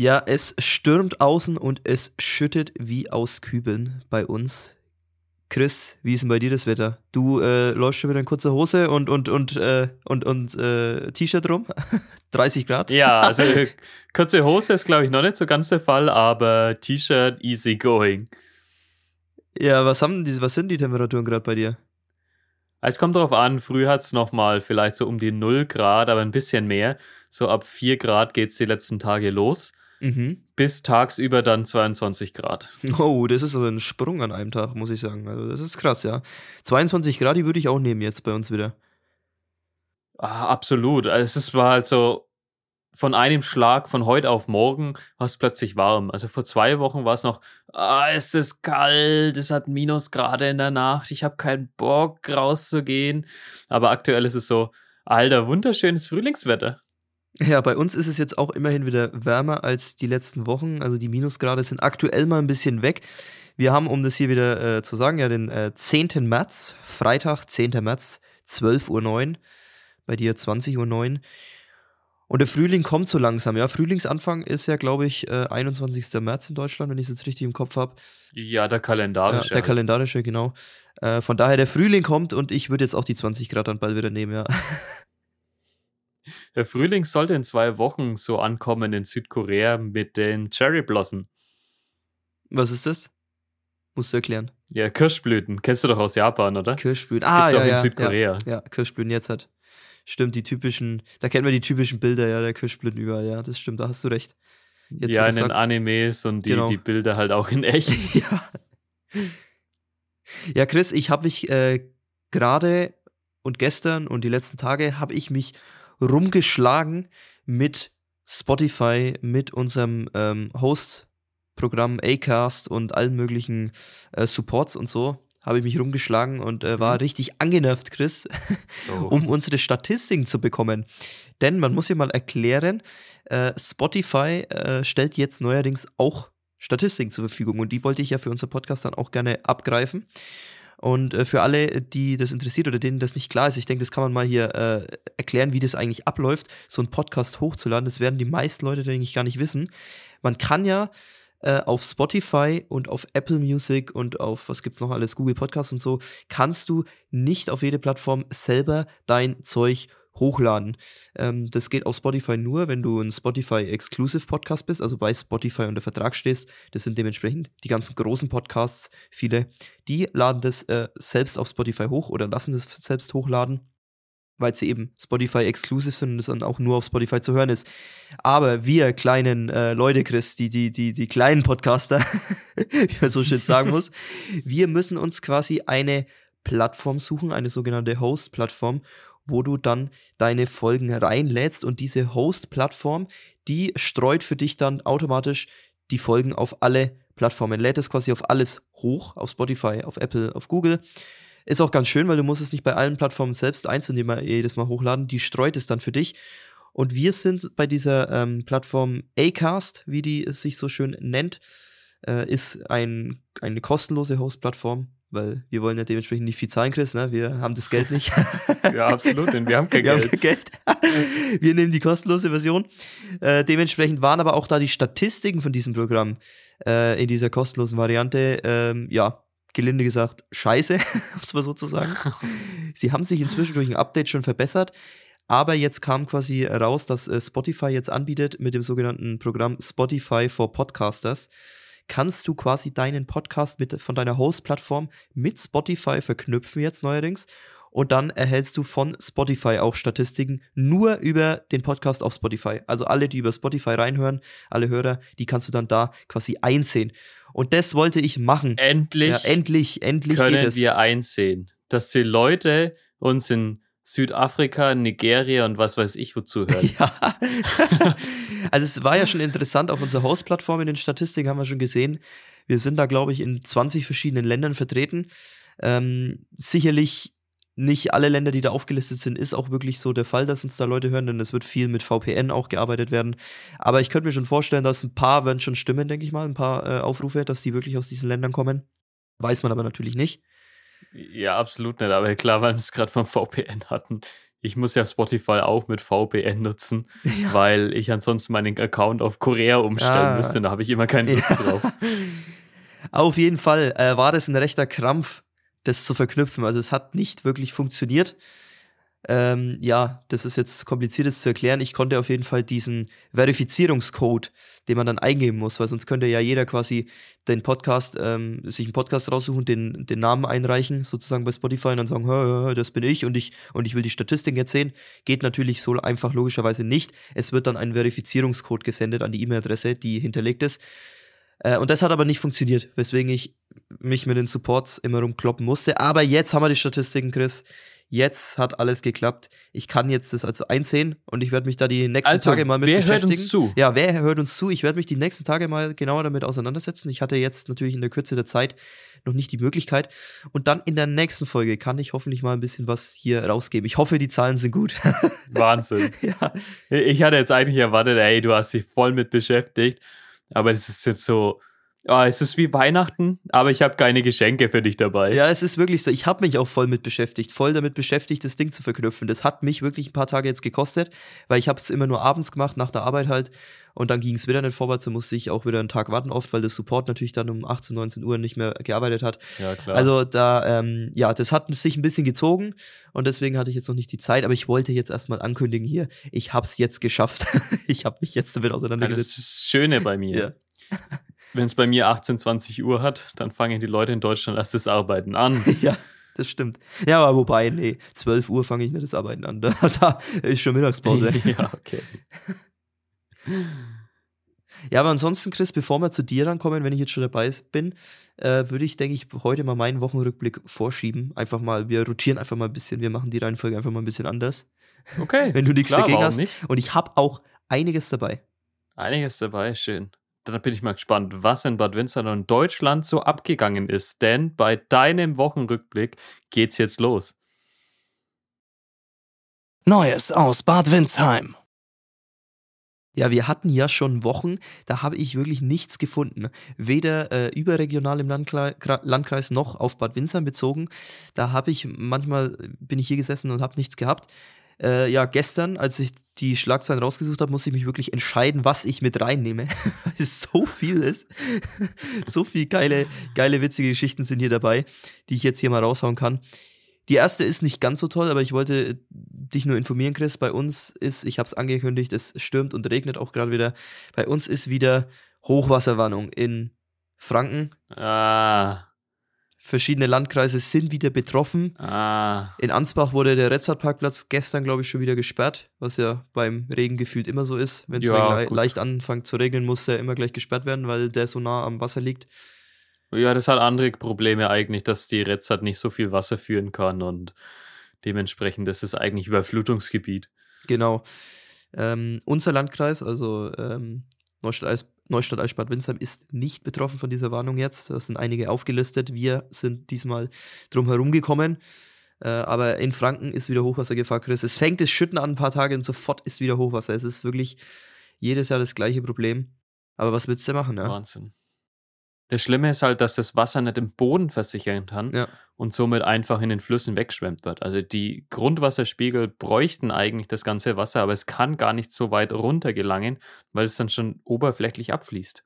Ja, es stürmt außen und es schüttet wie aus Kübeln bei uns. Chris, wie ist denn bei dir das Wetter? Du äh, läufst schon wieder in kurzer Hose und und und äh, und und äh, T-Shirt rum? 30 Grad? Ja, also äh, kurze Hose ist glaube ich noch nicht so ganz der Fall, aber T-Shirt easy going. Ja, was haben die, was sind die Temperaturen gerade bei dir? Es kommt darauf an, früh hat es nochmal vielleicht so um die 0 Grad, aber ein bisschen mehr. So ab 4 Grad geht es die letzten Tage los. Mhm. Bis tagsüber dann 22 Grad. Oh, das ist aber ein Sprung an einem Tag, muss ich sagen. Also das ist krass, ja. 22 Grad, die würde ich auch nehmen jetzt bei uns wieder. Ah, absolut. Also es war halt so von einem Schlag von heute auf morgen war es plötzlich warm. Also vor zwei Wochen war es noch, ah, es ist kalt, es hat Minusgrade in der Nacht, ich habe keinen Bock rauszugehen. Aber aktuell ist es so, alter, wunderschönes Frühlingswetter. Ja, bei uns ist es jetzt auch immerhin wieder wärmer als die letzten Wochen. Also die Minusgrade sind aktuell mal ein bisschen weg. Wir haben, um das hier wieder äh, zu sagen, ja den äh, 10. März, Freitag, 10. März, 12.09 Uhr. Bei dir 20.09 Uhr. Und der Frühling kommt so langsam, ja. Frühlingsanfang ist ja, glaube ich, äh, 21. März in Deutschland, wenn ich es jetzt richtig im Kopf habe. Ja, der kalendarische. Ja, der kalendarische, genau. Äh, von daher, der Frühling kommt und ich würde jetzt auch die 20 Grad dann bald wieder nehmen, ja. Der Frühling sollte in zwei Wochen so ankommen in Südkorea mit den Cherry Blossom. Was ist das? Musst du erklären. Ja, Kirschblüten. Kennst du doch aus Japan, oder? Kirschblüten. Ah, Gibt's ja, auch in ja, Südkorea. Ja, ja, Kirschblüten jetzt hat. Stimmt, die typischen, da kennt man die typischen Bilder, ja, der Kirschblüten überall, ja, das stimmt, da hast du recht. Jetzt, ja, in den Animes und die, genau. die Bilder halt auch in echt. ja. ja, Chris, ich habe mich äh, gerade und gestern und die letzten Tage habe ich mich rumgeschlagen mit Spotify, mit unserem ähm, Host-Programm Acast und allen möglichen äh, Supports und so. Habe ich mich rumgeschlagen und äh, war mhm. richtig angenervt, Chris, oh. um unsere Statistiken zu bekommen. Denn man muss ja mal erklären, äh, Spotify äh, stellt jetzt neuerdings auch Statistiken zur Verfügung und die wollte ich ja für unser Podcast dann auch gerne abgreifen. Und äh, für alle, die das interessiert oder denen das nicht klar ist, ich denke, das kann man mal hier äh, erklären, wie das eigentlich abläuft, so einen Podcast hochzuladen. Das werden die meisten Leute, denke ich, gar nicht wissen. Man kann ja äh, auf Spotify und auf Apple Music und auf, was gibt's noch alles, Google Podcasts und so, kannst du nicht auf jede Plattform selber dein Zeug hochladen. Ähm, das geht auf Spotify nur, wenn du ein Spotify Exclusive Podcast bist, also bei Spotify unter Vertrag stehst. Das sind dementsprechend die ganzen großen Podcasts, viele, die laden das äh, selbst auf Spotify hoch oder lassen das selbst hochladen weil sie eben Spotify Exclusive sind und es dann auch nur auf Spotify zu hören ist. Aber wir kleinen äh, Leute, Chris, die, die, die, die kleinen Podcaster, wie man so schön sagen muss, wir müssen uns quasi eine Plattform suchen, eine sogenannte Host-Plattform, wo du dann deine Folgen reinlädst und diese Host-Plattform, die streut für dich dann automatisch die Folgen auf alle Plattformen, lädt es quasi auf alles hoch, auf Spotify, auf Apple, auf Google. Ist auch ganz schön, weil du musst es nicht bei allen Plattformen selbst einzeln immer jedes Mal hochladen, die streut es dann für dich. Und wir sind bei dieser ähm, Plattform Acast, wie die sich so schön nennt, äh, ist ein, eine kostenlose Host-Plattform weil wir wollen ja dementsprechend nicht viel zahlen, Chris, ne? Wir haben das Geld nicht. ja, absolut, denn wir haben kein wir Geld. Haben kein Geld. wir nehmen die kostenlose Version. Äh, dementsprechend waren aber auch da die Statistiken von diesem Programm äh, in dieser kostenlosen Variante, ähm, ja, gelinde gesagt, scheiße, um es mal so zu sagen. Sie haben sich inzwischen durch ein Update schon verbessert. Aber jetzt kam quasi raus, dass äh, Spotify jetzt anbietet mit dem sogenannten Programm Spotify for Podcasters kannst du quasi deinen Podcast mit, von deiner Host-Plattform mit Spotify verknüpfen jetzt neuerdings. Und dann erhältst du von Spotify auch Statistiken nur über den Podcast auf Spotify. Also alle, die über Spotify reinhören, alle Hörer, die kannst du dann da quasi einsehen. Und das wollte ich machen. Endlich. Ja, endlich, endlich können geht es. wir einsehen, dass die Leute uns in Südafrika, Nigeria und was weiß ich wozu hören. Ja. also es war ja schon interessant, auf unserer Host-Plattform in den Statistiken haben wir schon gesehen, wir sind da, glaube ich, in 20 verschiedenen Ländern vertreten. Ähm, sicherlich nicht alle Länder, die da aufgelistet sind, ist auch wirklich so der Fall, dass uns da Leute hören, denn es wird viel mit VPN auch gearbeitet werden. Aber ich könnte mir schon vorstellen, dass ein paar werden schon stimmen, denke ich mal, ein paar äh, Aufrufe, dass die wirklich aus diesen Ländern kommen. Weiß man aber natürlich nicht. Ja, absolut nicht. Aber klar, weil wir es gerade vom VPN hatten. ich muss ja Spotify auch mit VPN nutzen, ja. weil ich ansonsten meinen Account auf Korea umstellen ah. müsste. Da habe ich immer keine Lust ja. drauf. Auf jeden Fall äh, war das ein rechter Krampf, das zu verknüpfen. Also es hat nicht wirklich funktioniert. Ähm, ja, das ist jetzt kompliziertes zu erklären. Ich konnte auf jeden Fall diesen Verifizierungscode, den man dann eingeben muss, weil sonst könnte ja jeder quasi den Podcast, ähm, sich einen Podcast raussuchen, den, den Namen einreichen, sozusagen bei Spotify und dann sagen, hö, hö, das bin ich und ich und ich will die Statistik jetzt sehen. Geht natürlich so einfach logischerweise nicht. Es wird dann ein Verifizierungscode gesendet an die E-Mail-Adresse, die hinterlegt ist. Äh, und das hat aber nicht funktioniert, weswegen ich mich mit den Supports immer rumkloppen musste. Aber jetzt haben wir die Statistiken, Chris. Jetzt hat alles geklappt. Ich kann jetzt das also einsehen und ich werde mich da die nächsten also, Tage mal mit wer beschäftigen. Hört uns zu? Ja, wer hört uns zu? Ich werde mich die nächsten Tage mal genauer damit auseinandersetzen. Ich hatte jetzt natürlich in der Kürze der Zeit noch nicht die Möglichkeit. Und dann in der nächsten Folge kann ich hoffentlich mal ein bisschen was hier rausgeben. Ich hoffe, die Zahlen sind gut. Wahnsinn. ja. Ich hatte jetzt eigentlich erwartet, ey, du hast dich voll mit beschäftigt. Aber das ist jetzt so, Oh, es ist wie Weihnachten, aber ich habe keine Geschenke für dich dabei. Ja, es ist wirklich so. Ich habe mich auch voll mit beschäftigt, voll damit beschäftigt, das Ding zu verknüpfen. Das hat mich wirklich ein paar Tage jetzt gekostet, weil ich habe es immer nur abends gemacht, nach der Arbeit halt. Und dann ging es wieder nicht vorwärts, dann musste ich auch wieder einen Tag warten oft, weil das Support natürlich dann um 18, 19 Uhr nicht mehr gearbeitet hat. Ja, klar. Also da, ähm, ja, das hat sich ein bisschen gezogen und deswegen hatte ich jetzt noch nicht die Zeit, aber ich wollte jetzt erstmal ankündigen hier, ich hab's jetzt geschafft. ich habe mich jetzt damit auseinandergesetzt. Ja, das ist das Schöne bei mir. Ja. Wenn es bei mir 18, 20 Uhr hat, dann fangen die Leute in Deutschland erst das Arbeiten an. ja, das stimmt. Ja, aber wobei, nee, 12 Uhr fange ich nicht das Arbeiten an. Da, da ist schon Mittagspause. ja, okay. Ja, aber ansonsten, Chris, bevor wir zu dir rankommen, wenn ich jetzt schon dabei bin, äh, würde ich, denke ich, heute mal meinen Wochenrückblick vorschieben. Einfach mal, wir rotieren einfach mal ein bisschen, wir machen die Reihenfolge einfach mal ein bisschen anders. Okay. wenn du nichts klar, dagegen hast. Nicht? Und ich habe auch einiges dabei. Einiges dabei, schön da bin ich mal gespannt, was in Bad Windsor und Deutschland so abgegangen ist. Denn bei deinem Wochenrückblick geht's jetzt los. Neues aus Bad Windsheim. Ja, wir hatten ja schon Wochen, da habe ich wirklich nichts gefunden. Weder äh, überregional im Landkreis, Landkreis noch auf Bad Windsheim bezogen. Da habe ich manchmal, bin ich hier gesessen und habe nichts gehabt. Äh, ja, gestern, als ich die Schlagzeilen rausgesucht habe, musste ich mich wirklich entscheiden, was ich mit reinnehme. Es so viel ist. so viel geile, geile, witzige Geschichten sind hier dabei, die ich jetzt hier mal raushauen kann. Die erste ist nicht ganz so toll, aber ich wollte dich nur informieren, Chris. Bei uns ist, ich habe es angekündigt, es stürmt und regnet auch gerade wieder. Bei uns ist wieder Hochwasserwarnung in Franken. Ah. Verschiedene Landkreise sind wieder betroffen. Ah. In Ansbach wurde der Retzart-Parkplatz gestern, glaube ich, schon wieder gesperrt, was ja beim Regen gefühlt immer so ist. Wenn es ja, le leicht anfängt zu regnen, muss der immer gleich gesperrt werden, weil der so nah am Wasser liegt. Ja, das hat andere Probleme eigentlich, dass die Retzart nicht so viel Wasser führen kann und dementsprechend ist es eigentlich Überflutungsgebiet. Genau. Ähm, unser Landkreis, also ähm, Neustadt, Eichbad Windsheim ist nicht betroffen von dieser Warnung jetzt. Das sind einige aufgelistet. Wir sind diesmal drum herum gekommen. Äh, aber in Franken ist wieder Hochwassergefahr, Chris. Es fängt das Schütten an ein paar Tage und sofort ist wieder Hochwasser. Es ist wirklich jedes Jahr das gleiche Problem. Aber was willst du machen? Ja? Wahnsinn. Das Schlimme ist halt, dass das Wasser nicht im Boden versichern kann ja. und somit einfach in den Flüssen wegschwemmt wird. Also die Grundwasserspiegel bräuchten eigentlich das ganze Wasser, aber es kann gar nicht so weit runter gelangen, weil es dann schon oberflächlich abfließt.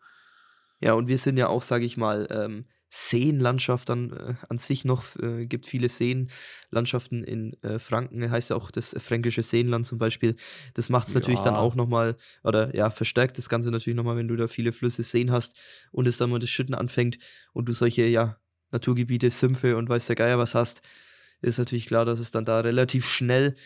Ja, und wir sind ja auch, sage ich mal, ähm, Seenlandschaft an, äh, an sich noch, äh, gibt viele Seenlandschaften in äh, Franken, heißt ja auch das fränkische Seenland zum Beispiel. Das macht es ja. natürlich dann auch nochmal, oder ja, verstärkt das Ganze natürlich nochmal, wenn du da viele Flüsse, Seen hast und es dann mal das Schütten anfängt und du solche, ja, Naturgebiete, Sümpfe und weiß der Geier was hast, ist natürlich klar, dass es dann da relativ schnell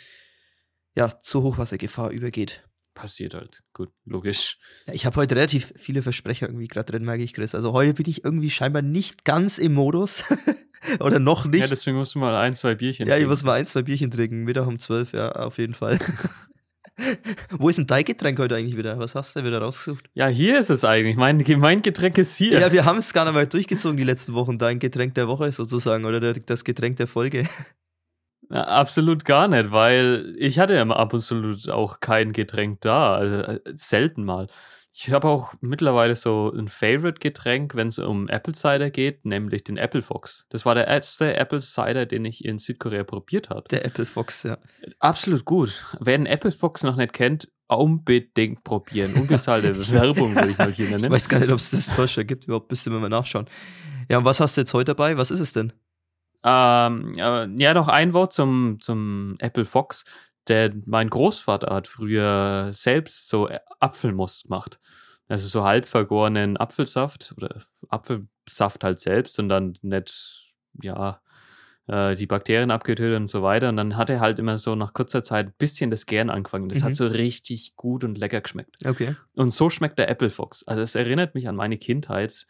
ja, zur Hochwassergefahr übergeht passiert halt. Gut, logisch. Ja, ich habe heute relativ viele Versprecher irgendwie gerade drin, merke ich, Chris. Also heute bin ich irgendwie scheinbar nicht ganz im Modus. Oder noch nicht. Ja, deswegen musst du mal ein, zwei Bierchen ja, trinken. Ja, ich muss mal ein, zwei Bierchen trinken. Mittag um zwölf, ja, auf jeden Fall. Wo ist denn dein Getränk heute eigentlich wieder? Was hast du wieder rausgesucht? Ja, hier ist es eigentlich. Mein, mein Getränk ist hier. Ja, wir haben es gar nicht mal durchgezogen die letzten Wochen. Dein Getränk der Woche sozusagen oder der, das Getränk der Folge. Ja, absolut gar nicht, weil ich hatte ja ab und zu auch kein Getränk da, also äh, selten mal. Ich habe auch mittlerweile so ein Favorite-Getränk, wenn es um Apple Cider geht, nämlich den Apple Fox. Das war der erste Apple Cider, den ich in Südkorea probiert habe. Der Apple Fox, ja. Absolut gut. Wer den Apple Fox noch nicht kennt, unbedingt probieren. Unbezahlte Werbung würde ich mal hier nennen. Ich weiß gar nicht, ob es das in Deutschland gibt. Überhaupt müsste man mal nachschauen. Ja, und was hast du jetzt heute dabei? Was ist es denn? Ähm, ja, noch ein Wort zum, zum Apple Fox. Der, mein Großvater hat früher selbst so Apfelmus gemacht. Also so halb vergorenen Apfelsaft oder Apfelsaft halt selbst und dann nicht, ja, äh, die Bakterien abgetötet und so weiter. Und dann hat er halt immer so nach kurzer Zeit ein bisschen das Gern angefangen. Das mhm. hat so richtig gut und lecker geschmeckt. Okay. Und so schmeckt der Apple Fox. Also es erinnert mich an meine Kindheit.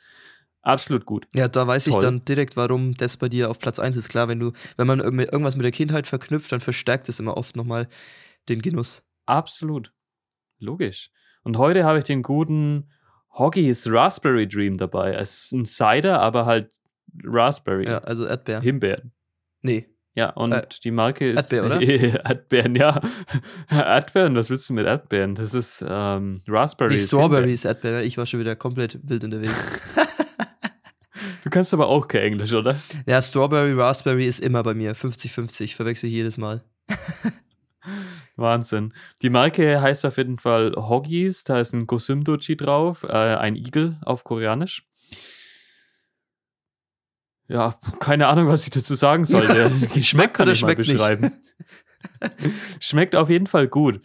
Absolut gut. Ja, da weiß Toll. ich dann direkt, warum das bei dir auf Platz 1 ist. Klar, wenn du, wenn man irgendwas mit der Kindheit verknüpft, dann verstärkt es immer oft nochmal den Genuss. Absolut. Logisch. Und heute habe ich den guten Hoggies Raspberry Dream dabei. Es ist ein Cider, aber halt Raspberry. Ja, also Erdbeer. Himbeeren. Nee. Ja, und äh, die Marke ist. Erdbeer, oder? Erdbeeren, ja. Erdbeeren, was willst du mit Erdbeeren? Das ist ähm, Raspberry. Die Strawberry ist Erdbeer. Ich war schon wieder komplett wild unterwegs. Du kannst aber auch kein Englisch, oder? Ja, Strawberry, Raspberry ist immer bei mir. 50-50, verwechsel ich jedes Mal. Wahnsinn. Die Marke heißt auf jeden Fall Hoggies. Da ist ein Gosumdochi drauf, äh, ein Igel auf Koreanisch. Ja, keine Ahnung, was ich dazu sagen sollte. Geschmack kann ich mal beschreiben. schmeckt auf jeden Fall gut.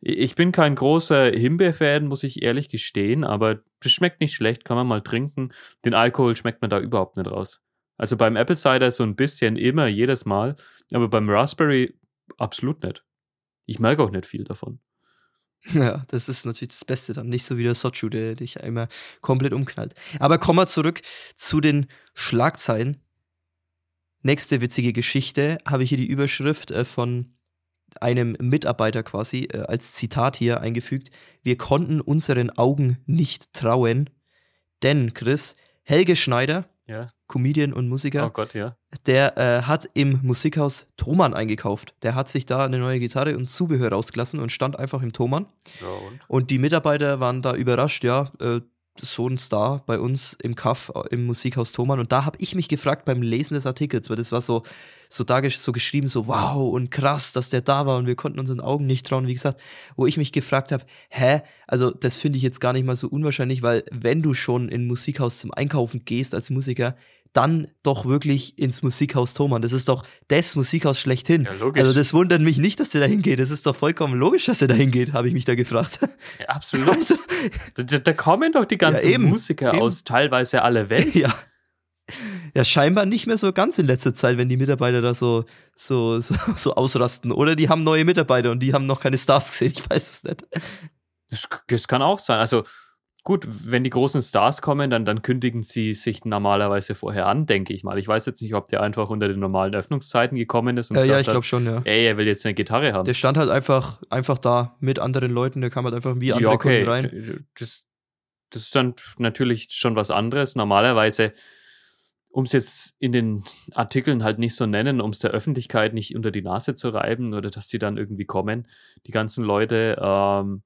Ich bin kein großer Himbeerfan, muss ich ehrlich gestehen, aber das schmeckt nicht schlecht, kann man mal trinken. Den Alkohol schmeckt man da überhaupt nicht raus. Also beim Apple Cider so ein bisschen immer, jedes Mal, aber beim Raspberry absolut nicht. Ich merke auch nicht viel davon. Ja, das ist natürlich das Beste dann. Nicht so wie der Sochu, der dich einmal komplett umknallt. Aber kommen wir zurück zu den Schlagzeilen. Nächste witzige Geschichte habe ich hier die Überschrift äh, von einem Mitarbeiter quasi äh, als Zitat hier eingefügt. Wir konnten unseren Augen nicht trauen, denn Chris, Helge Schneider, ja. Comedian und Musiker, oh Gott, ja. der äh, hat im Musikhaus Thomann eingekauft. Der hat sich da eine neue Gitarre und Zubehör rausgelassen und stand einfach im Thomann. Ja, und? und? die Mitarbeiter waren da überrascht, ja, äh, so ein Star bei uns im Kaff äh, im Musikhaus Thomann. Und da habe ich mich gefragt beim Lesen des Artikels, weil das war so, so, da, so geschrieben, so wow und krass, dass der da war und wir konnten unseren Augen nicht trauen. Wie gesagt, wo ich mich gefragt habe, hä? Also das finde ich jetzt gar nicht mal so unwahrscheinlich, weil wenn du schon in ein Musikhaus zum Einkaufen gehst als Musiker, dann doch wirklich ins Musikhaus Thomann. Das ist doch das Musikhaus schlechthin. Ja, logisch. Also das wundert mich nicht, dass der da hingeht. Das ist doch vollkommen logisch, dass er da hingeht, habe ich mich da gefragt. Ja, absolut. Also, da, da, kommen doch die ganzen ja, eben, Musiker eben. aus teilweise alle Welt. Ja. Ja, scheinbar nicht mehr so ganz in letzter Zeit, wenn die Mitarbeiter da so, so, so, so ausrasten. Oder die haben neue Mitarbeiter und die haben noch keine Stars gesehen. Ich weiß es nicht. Das, das kann auch sein. Also Gut, wenn die großen Stars kommen, dann, dann kündigen sie sich normalerweise vorher an, denke ich mal. Ich weiß jetzt nicht, ob der einfach unter den normalen Öffnungszeiten gekommen ist und äh, Ja, ich glaube schon, ja. Ey, er will jetzt eine Gitarre haben. Der stand halt einfach, einfach da mit anderen Leuten, der kam halt einfach wie andere ja, okay. Kunden rein. Das, das ist dann natürlich schon was anderes. Normalerweise, um es jetzt in den Artikeln halt nicht so nennen, um es der Öffentlichkeit nicht unter die Nase zu reiben oder dass die dann irgendwie kommen, die ganzen Leute, ähm,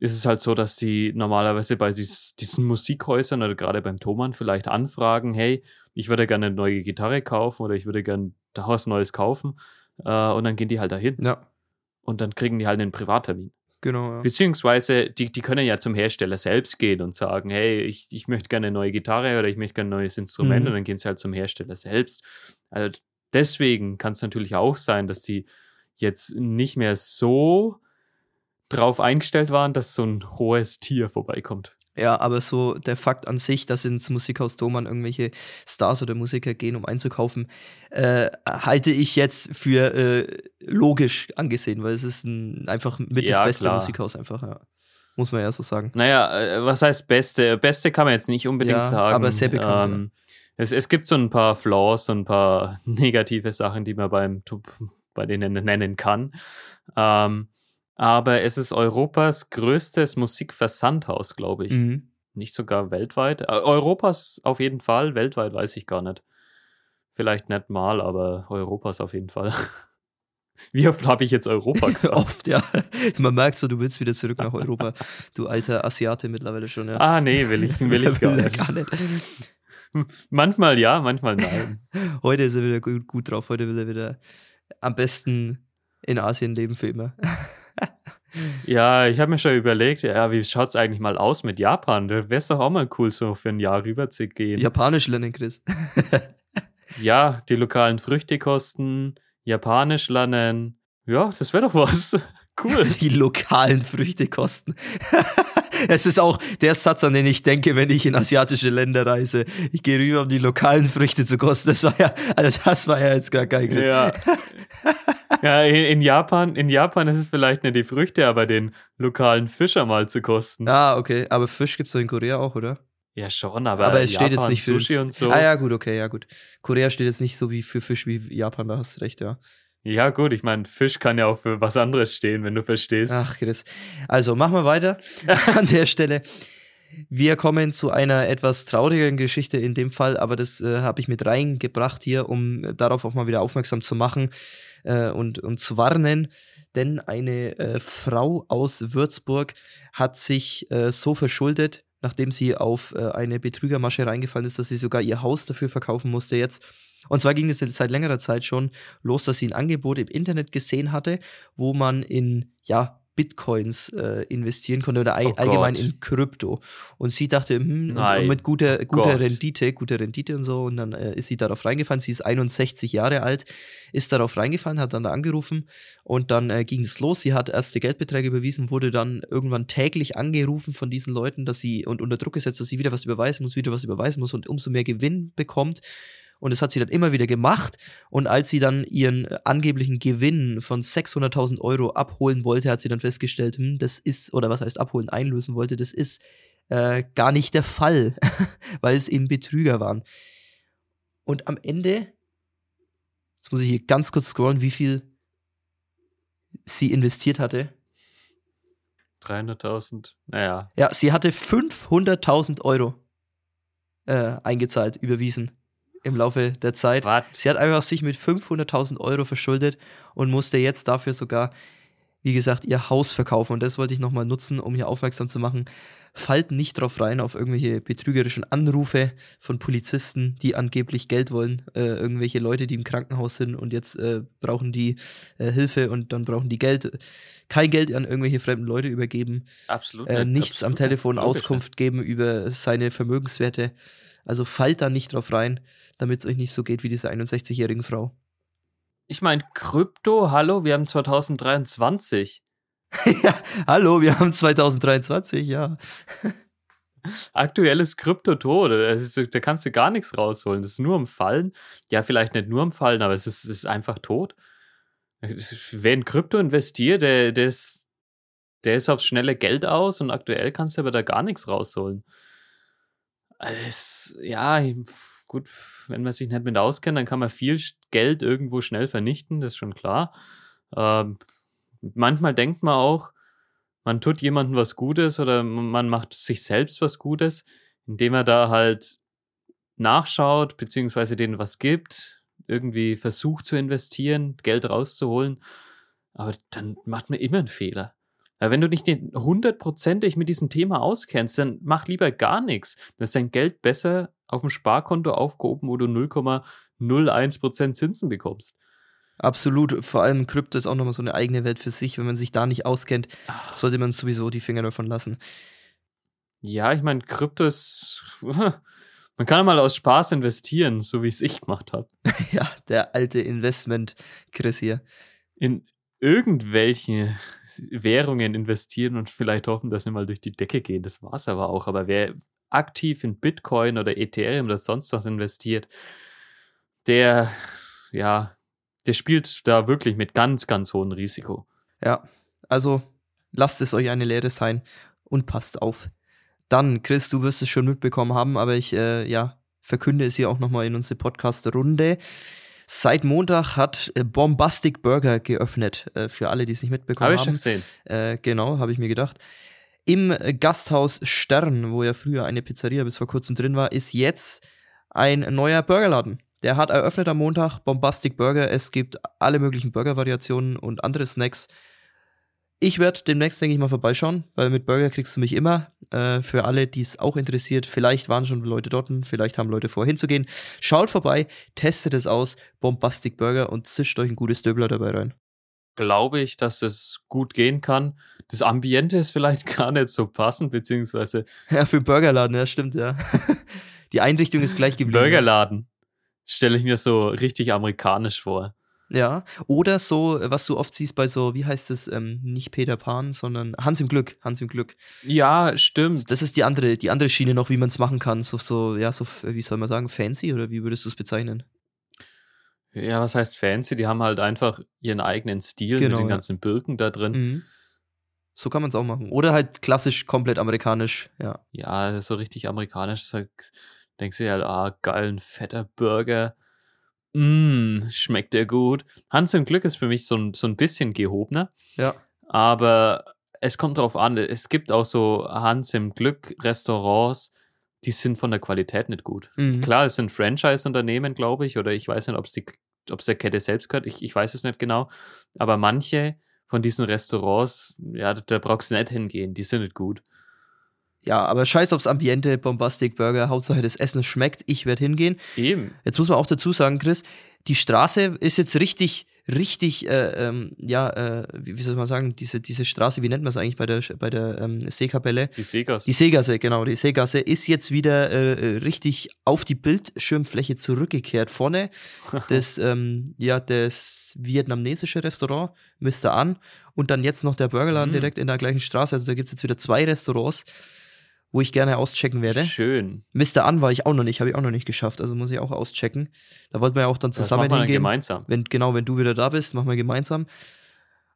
ist es halt so, dass die normalerweise bei dies, diesen Musikhäusern oder gerade beim Thomann vielleicht anfragen, hey, ich würde gerne eine neue Gitarre kaufen oder ich würde gerne da was Neues kaufen. Äh, und dann gehen die halt dahin. Ja. Und dann kriegen die halt einen Privattermin. Genau. Ja. Beziehungsweise, die, die können ja zum Hersteller selbst gehen und sagen, hey, ich, ich möchte gerne eine neue Gitarre oder ich möchte gerne ein neues Instrument mhm. und dann gehen sie halt zum Hersteller selbst. Also deswegen kann es natürlich auch sein, dass die jetzt nicht mehr so drauf eingestellt waren, dass so ein hohes Tier vorbeikommt. Ja, aber so der Fakt an sich, dass ins Musikhaus Doman irgendwelche Stars oder Musiker gehen, um einzukaufen, äh, halte ich jetzt für äh, logisch angesehen, weil es ist ein, einfach mit ja, das beste klar. Musikhaus einfach, ja. Muss man ja so sagen. Naja, äh, was heißt beste? Beste kann man jetzt nicht unbedingt ja, sagen. Aber sehr bekannt. Ähm, es, es gibt so ein paar Flaws und ein paar negative Sachen, die man beim bei denen nennen kann. Ähm, aber es ist Europas größtes Musikversandhaus, glaube ich. Mhm. Nicht sogar weltweit. Äh, Europas auf jeden Fall, weltweit weiß ich gar nicht. Vielleicht nicht mal, aber Europas auf jeden Fall. Wie oft habe ich jetzt Europa gesagt? Oft, ja. Man merkt so, du willst wieder zurück nach Europa. Du alter Asiate mittlerweile schon, ja. Ah, nee, will ich, will ich gar Will nicht. gar nicht. Manchmal ja, manchmal nein. Heute ist er wieder gut, gut drauf. Heute will er wieder am besten in Asien leben für immer. Ja, ich habe mir schon überlegt, ja, wie schaut's eigentlich mal aus mit Japan? Da wäre es doch auch mal cool, so für ein Jahr rüber zu gehen. Japanisch lernen, Chris. Ja, die lokalen Früchte kosten, Japanisch lernen. Ja, das wäre doch was. Cool. Die lokalen Früchte kosten. Es ist auch der Satz, an den ich denke, wenn ich in asiatische Länder reise. Ich gehe rüber, um die lokalen Früchte zu kosten. Das war ja, also das war ja jetzt gar kein Glück. Ja. Ja, in, in Japan, in Japan ist es vielleicht nicht die Früchte, aber den lokalen Fischer mal zu kosten. Ah, okay. Aber Fisch gibt's doch in Korea auch, oder? Ja, schon, aber, Aber es steht Japan, jetzt nicht für Sushi und so. Ah ja, gut, okay, ja gut. Korea steht jetzt nicht so wie für Fisch wie Japan, da hast du recht, ja. Ja, gut, ich meine, Fisch kann ja auch für was anderes stehen, wenn du verstehst. Ach, Chris. Also, machen wir weiter an der Stelle. Wir kommen zu einer etwas traurigeren Geschichte in dem Fall, aber das äh, habe ich mit reingebracht hier, um darauf auch mal wieder aufmerksam zu machen äh, und, und zu warnen. Denn eine äh, Frau aus Würzburg hat sich äh, so verschuldet, nachdem sie auf äh, eine Betrügermasche reingefallen ist, dass sie sogar ihr Haus dafür verkaufen musste jetzt. Und zwar ging es jetzt seit längerer Zeit schon los, dass sie ein Angebot im Internet gesehen hatte, wo man in, ja, Bitcoins äh, investieren konnte oder all, Oh allgemein Gott. in Krypto. Und sie dachte, hm, und, und mit guter, Oh guter Gott. Rendite, guter Rendite und so. Und dann äh, ist sie darauf reingefallen. Sie ist 61 Jahre alt, ist darauf reingefallen, hat dann da angerufen und dann äh, ging es los. Sie hat erste Geldbeträge überwiesen, wurde dann irgendwann täglich angerufen von diesen Leuten, dass sie und unter Druck gesetzt, dass sie wieder was überweisen muss, wieder was überweisen muss und umso mehr Gewinn bekommt. Und das hat sie dann immer wieder gemacht. Und als sie dann ihren äh, angeblichen Gewinn von 600.000 Euro abholen wollte, hat sie dann festgestellt, hm, das ist, oder was heißt abholen, einlösen wollte, das ist äh, gar nicht der Fall, weil es eben Betrüger waren. Und am Ende, jetzt muss ich hier ganz kurz scrollen, wie viel sie investiert hatte. 300.000. Naja. Ja, sie hatte 500.000 Euro äh, eingezahlt, überwiesen im Laufe der Zeit. Was? Sie hat einfach sich mit 500.000 Euro verschuldet und musste jetzt dafür sogar, wie gesagt, ihr Haus verkaufen. Und das wollte ich nochmal nutzen, um hier aufmerksam zu machen. Fallt nicht drauf rein auf irgendwelche betrügerischen Anrufe von Polizisten, die angeblich Geld wollen. Äh, irgendwelche Leute, die im Krankenhaus sind und jetzt äh, brauchen die äh, Hilfe und dann brauchen die Geld. Kein Geld an irgendwelche fremden Leute übergeben Absolut. äh, nicht, nichts am absolut Telefon nicht. Logisch Auskunft geben über seine Vermögenswerte. Also fallt da nicht drauf rein, damit es euch nicht so geht wie diese 61-jährigen Frau. Ich meine, Krypto, hallo, wir haben 2023. ja, hallo, wir haben 2023, ja. Aktuelles Krypto tot. Also, Da kannst du gar nichts rausholen. Das ist nur am Fallen. Ja, vielleicht nicht nur am Fallen, aber es ist, ist einfach tot. Wer in Krypto investiert, der, der, ist, der ist aufs schnelle Geld aus und aktuell kannst du aber da gar nichts rausholen. Es, ja, gut, wenn man sich nicht mit auskennt, dann kann man viel Geld irgendwo schnell vernichten, das ist schon klar. Ähm, manchmal denkt man auch, man tut jemandem was Gutes oder man macht sich selbst was Gutes, indem er da halt nachschaut, beziehungsweise denen was gibt, irgendwie versucht zu investieren, Geld rauszuholen. Aber dann macht man immer einen Fehler. Weil wenn du nicht hundertprozentig mit diesem Thema auskennst, dann mach lieber gar nichts. Dann ist dein Geld besser auf dem Sparkonto aufgehoben, wo du 0,01% Zinsen bekommst. Absolut. Vor allem Krypto ist auch nochmal so eine eigene Welt für sich. Wenn man sich da nicht auskennt, sollte man sowieso die Finger davon lassen. Ja, ich meine, Krypto ist. Man kann mal aus Spaß investieren, so wie es ich gemacht habe. ja, der alte Investment-Chris hier. In irgendwelche Währungen investieren und vielleicht hoffen, dass sie mal durch die Decke gehen. Das war's aber auch. Aber wer aktiv in Bitcoin oder Ethereum oder sonst was investiert, der, ja, der spielt da wirklich mit ganz, ganz hohem Risiko. Ja, also lasst es euch eine Lehre sein und passt auf. Dann, Chris, du wirst es schon mitbekommen haben, aber ich, äh, ja, verkünde es hier auch nochmal in unsere Podcast-Runde. Seit Montag hat äh, Bombastic Burger geöffnet, äh, für alle, die es nicht mitbekommen Habe ich haben. schon gesehen. Äh, genau, habe ich mir gedacht. Im Gasthaus Stern, wo ja früher eine Pizzeria bis vor kurzem drin war, ist jetzt ein neuer Burgerladen. Der hat eröffnet am Montag Bombastic Burger. Es gibt alle möglichen Burger-Variationen und andere Snacks. Ich werde demnächst, denke ich, mal vorbeischauen, weil mit Burger kriegst du mich immer. Äh, für alle, die es auch interessiert, vielleicht waren schon Leute dort, vielleicht haben Leute vor hinzugehen. Schaut vorbei, testet es aus, Bombastic Burger und zischt euch ein gutes Döbler dabei rein. Glaube ich, dass es gut gehen kann. Das Ambiente ist vielleicht gar nicht so passend, beziehungsweise. Ja, für Burgerladen, ja, stimmt, ja. Die Einrichtung ist gleich geblieben. Burgerladen. Stelle ich mir so richtig amerikanisch vor. Ja, oder so, was du oft siehst bei so, wie heißt es, ähm, nicht Peter Pan, sondern Hans im Glück, Hans im Glück. Ja, stimmt. Das ist die andere, die andere Schiene noch, wie man es machen kann. So, so, ja, so, wie soll man sagen, fancy oder wie würdest du es bezeichnen? Ja, was heißt fancy? Die haben halt einfach ihren eigenen Stil Genau, mit den ja. ganzen Birken da drin. Mhm. So kann man es auch machen. Oder halt klassisch, komplett amerikanisch, ja. Ja, so richtig amerikanisch. So, denkst du dir halt, ah, geil, ein fetter Burger. Mm, schmeckt der gut. Hans im Glück ist für mich so ein, so ein bisschen gehobener. Ja. Aber es kommt drauf an. Es gibt auch so Hans im Glück Restaurants, die sind von der Qualität nicht gut. Mhm. Klar, es sind Franchise-Unternehmen, glaube ich, oder ich weiß nicht, ob es die, ob es der Kette selbst gehört. Ich, ich weiß es nicht genau. Aber manche von diesen Restaurants, ja, da, da brauchst du nicht hingehen. Die sind nicht gut. Ja, aber scheiß aufs Ambiente, Bombastic Burger, Hauptsache das Essen schmeckt, ich werde hingehen. Eben. Jetzt muss man auch dazu sagen, Chris, die Straße ist jetzt richtig, richtig, äh, ähm, ja, äh, wie, wie soll man sagen, diese, diese Straße, wie nennt man es eigentlich bei der, bei der ähm, Seekapelle? Die Segas. Die Seegasse, genau, die Seegasse ist jetzt wieder äh, richtig auf die Bildschirmfläche zurückgekehrt. Vorne das, ähm, ja, das vietnamesische Restaurant, Mr. An, und dann jetzt noch der Burgerladen Mm. direkt in der gleichen Straße. Also da gibt's jetzt wieder zwei Restaurants, wo ich gerne auschecken werde. Schön. Mr. An war ich auch noch nicht, habe ich auch noch nicht geschafft, also muss ich auch auschecken. Da wollten wir ja auch dann Das zusammen machen wir dann hingehen. gemeinsam. Wenn, genau, wenn du wieder da bist, machen wir gemeinsam.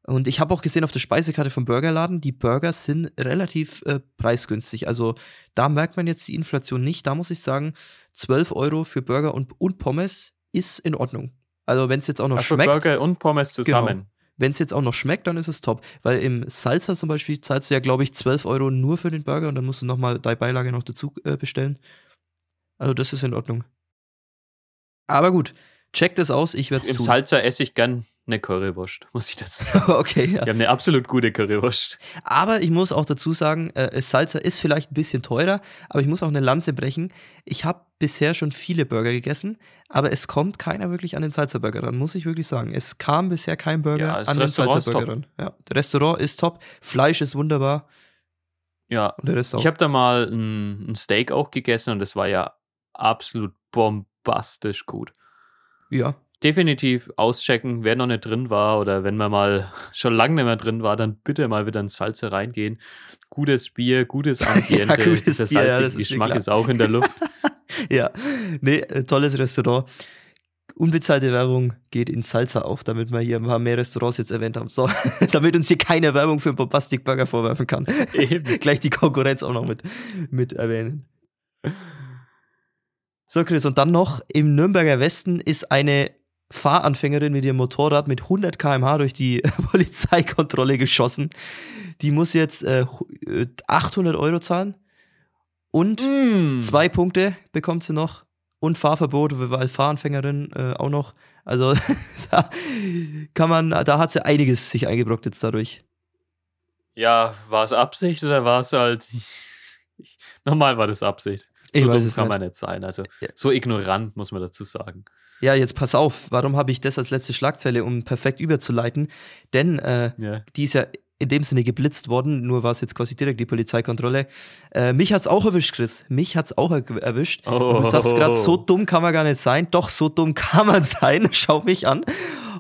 Und ich habe auch gesehen auf der Speisekarte vom Burgerladen, die Burger sind relativ äh, preisgünstig. Also da merkt man jetzt die Inflation nicht. Da muss ich sagen, 12 Euro für Burger und, und Pommes ist in Ordnung. Also wenn es jetzt auch noch Also schmeckt, Burger und Pommes zusammen. Wenn es jetzt auch noch schmeckt, dann ist es top. Weil im Salsa zum Beispiel zahlst du ja, glaube ich, 12 Euro nur für den Burger und dann musst du nochmal deine Beilage noch dazu äh, bestellen. Also das ist in Ordnung. Aber gut, checkt es aus, ich werde es Im tun. Salsa esse ich gern eine Currywurst, muss ich dazu sagen. okay, ja. Wir haben eine absolut gute Currywurst. Aber ich muss auch dazu sagen, äh, Salsa ist vielleicht ein bisschen teurer, aber ich muss auch eine Lanze brechen. Ich habe bisher schon viele Burger gegessen, aber es kommt keiner wirklich an den Salsa-Burger ran, muss ich wirklich sagen. Es kam bisher kein Burger Ja, an den Salsa-Burger top. ran. Ja, das Restaurant ist top, Fleisch ist wunderbar Ja, ich habe da mal ein, ein Steak auch gegessen und das war ja absolut bombastisch gut. ja, Definitiv auschecken, wer noch nicht drin war oder wenn man mal schon lange nicht mehr drin war, dann bitte mal wieder ins Salze reingehen. Gutes Bier, gutes Ambiente, gutes dieser Bier, ja, Geschmack ist auch in der Luft. ja. Nee, äh, tolles Restaurant. Unbezahlte Werbung geht in Salsa auch, damit wir hier ein paar mehr Restaurants jetzt erwähnt haben. So, damit uns hier keine Werbung für einen Bombastic Burger vorwerfen kann. Eben. Gleich die Konkurrenz auch noch mit, mit erwähnen. So, Chris, und dann noch im Nürnberger Westen ist eine Fahranfängerin mit ihrem Motorrad mit 100 km/h durch die Polizeikontrolle geschossen. Die muss jetzt äh, hu- äh, 800 Euro zahlen und Mm. zwei Punkte bekommt sie noch und Fahrverbot, weil Fahranfängerin äh, auch noch. Also da kann man, da hat sie einiges sich eingebrockt jetzt dadurch. Ja, war es Absicht oder war es halt. Normal war das Absicht. So Ich dumm kann nicht. man nicht sein. Also so ignorant muss man dazu sagen. Ja, jetzt pass auf, warum habe ich das als letzte Schlagzeile, um perfekt überzuleiten? Denn äh, Ja. die ist ja in dem Sinne geblitzt worden, nur war es jetzt quasi direkt die Polizeikontrolle. Äh, mich hat's auch erwischt, Chris. Mich hat's auch er erwischt. Und du sagst gerade, so dumm kann man gar nicht sein. Doch, so dumm kann man sein. Schau mich an.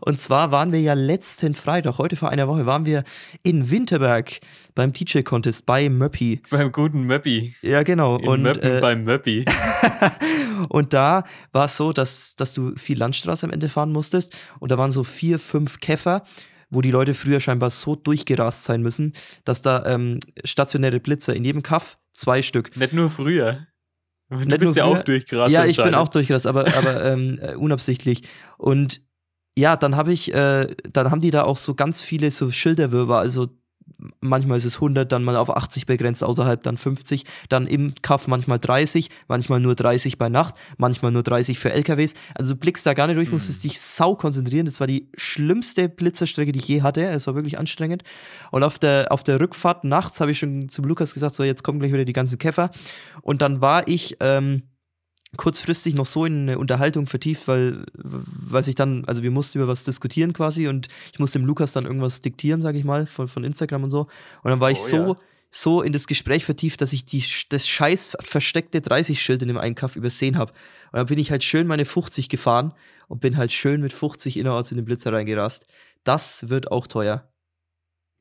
Und zwar waren wir ja letzten Freitag, heute vor einer Woche, waren wir in Winterberg beim DJ-Contest bei Möppi. Beim guten Möppi. Ja, genau. In und Möppen äh, beim Möppi. und da war es so, dass, dass du viel Landstraße am Ende fahren musstest. Und da waren so vier, fünf Käfer, wo die Leute früher scheinbar so durchgerast sein müssen, dass da ähm, stationäre Blitzer in jedem Kaff zwei Stück. Nicht nur früher. Du Nicht bist ja früher. auch durchgerast. ja, ich bin auch durchgerast, aber, aber ähm, äh, unabsichtlich. Und ja, dann habe ich, äh, dann haben die da auch so ganz viele so Schilderwürmer, also manchmal ist es 100, dann mal auf 80 begrenzt, außerhalb dann 50, dann im Kaff manchmal 30, manchmal nur 30 bei Nacht, manchmal nur 30 für LKWs. Also du blickst da gar nicht durch, musstest dich sau konzentrieren. Das war die schlimmste Blitzerstrecke, die ich je hatte. Es war wirklich anstrengend. Und auf der, auf der Rückfahrt nachts habe ich schon zum Lukas gesagt, so jetzt kommen gleich wieder die ganzen Käfer. Und dann war ich, ähm, kurzfristig noch so in eine Unterhaltung vertieft, weil, weil sich dann, also wir mussten über was diskutieren quasi und ich musste dem Lukas dann irgendwas diktieren, sag ich mal, von, von Instagram und so. Und dann war ich Oh, so, ja. so in das Gespräch vertieft, dass ich die, das scheiß versteckte 30-Schild in dem Einkauf übersehen habe. Und dann bin ich halt schön meine 50 gefahren und bin halt schön mit 50 innerorts in den Blitzer reingerast. Das wird auch teuer.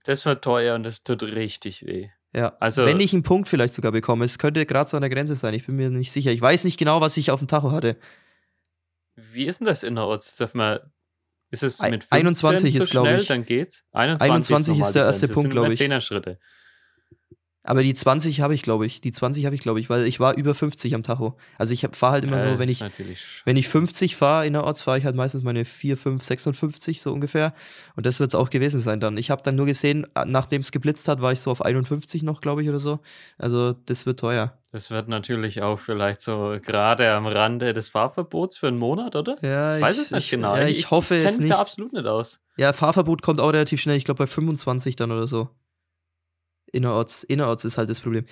Das war teuer und das tut richtig weh. Ja, Also- wenn ich einen Punkt vielleicht sogar bekomme, es könnte gerade so an der Grenze sein, ich bin mir nicht sicher. Ich weiß nicht genau, was ich auf dem Tacho hatte. Wie ist denn das innerorts? Darf man, ist es mit 15 21 so ist, glaub schnell, ich. dann geht's? 21, 21 ist normal der erste. Punkt, Das glaub sind ich. immer 10er Schritte. Aber die 20 habe ich, glaube ich. Die 20 habe ich, glaube ich, weil ich war über 50 am Tacho. Also ich fahre halt immer Ja, so, wenn ich, wenn ich 50 fahre innerorts, fahre ich halt meistens meine 4, 5, 56 so ungefähr. Und das wird es auch gewesen sein dann. Ich habe dann nur gesehen, nachdem es geblitzt hat, war ich so auf 51 noch, glaube ich, oder so. Also das wird teuer. Das wird natürlich auch vielleicht so gerade am Rande des Fahrverbots für einen Monat, oder? Ja, ich weiß es nicht genau. Ja, ich, hoffe kenn es nicht. da absolut nicht aus. Ja, Fahrverbot kommt auch relativ schnell. Ich glaube bei 25 dann oder so. Innerorts, innerorts ist halt das Problem.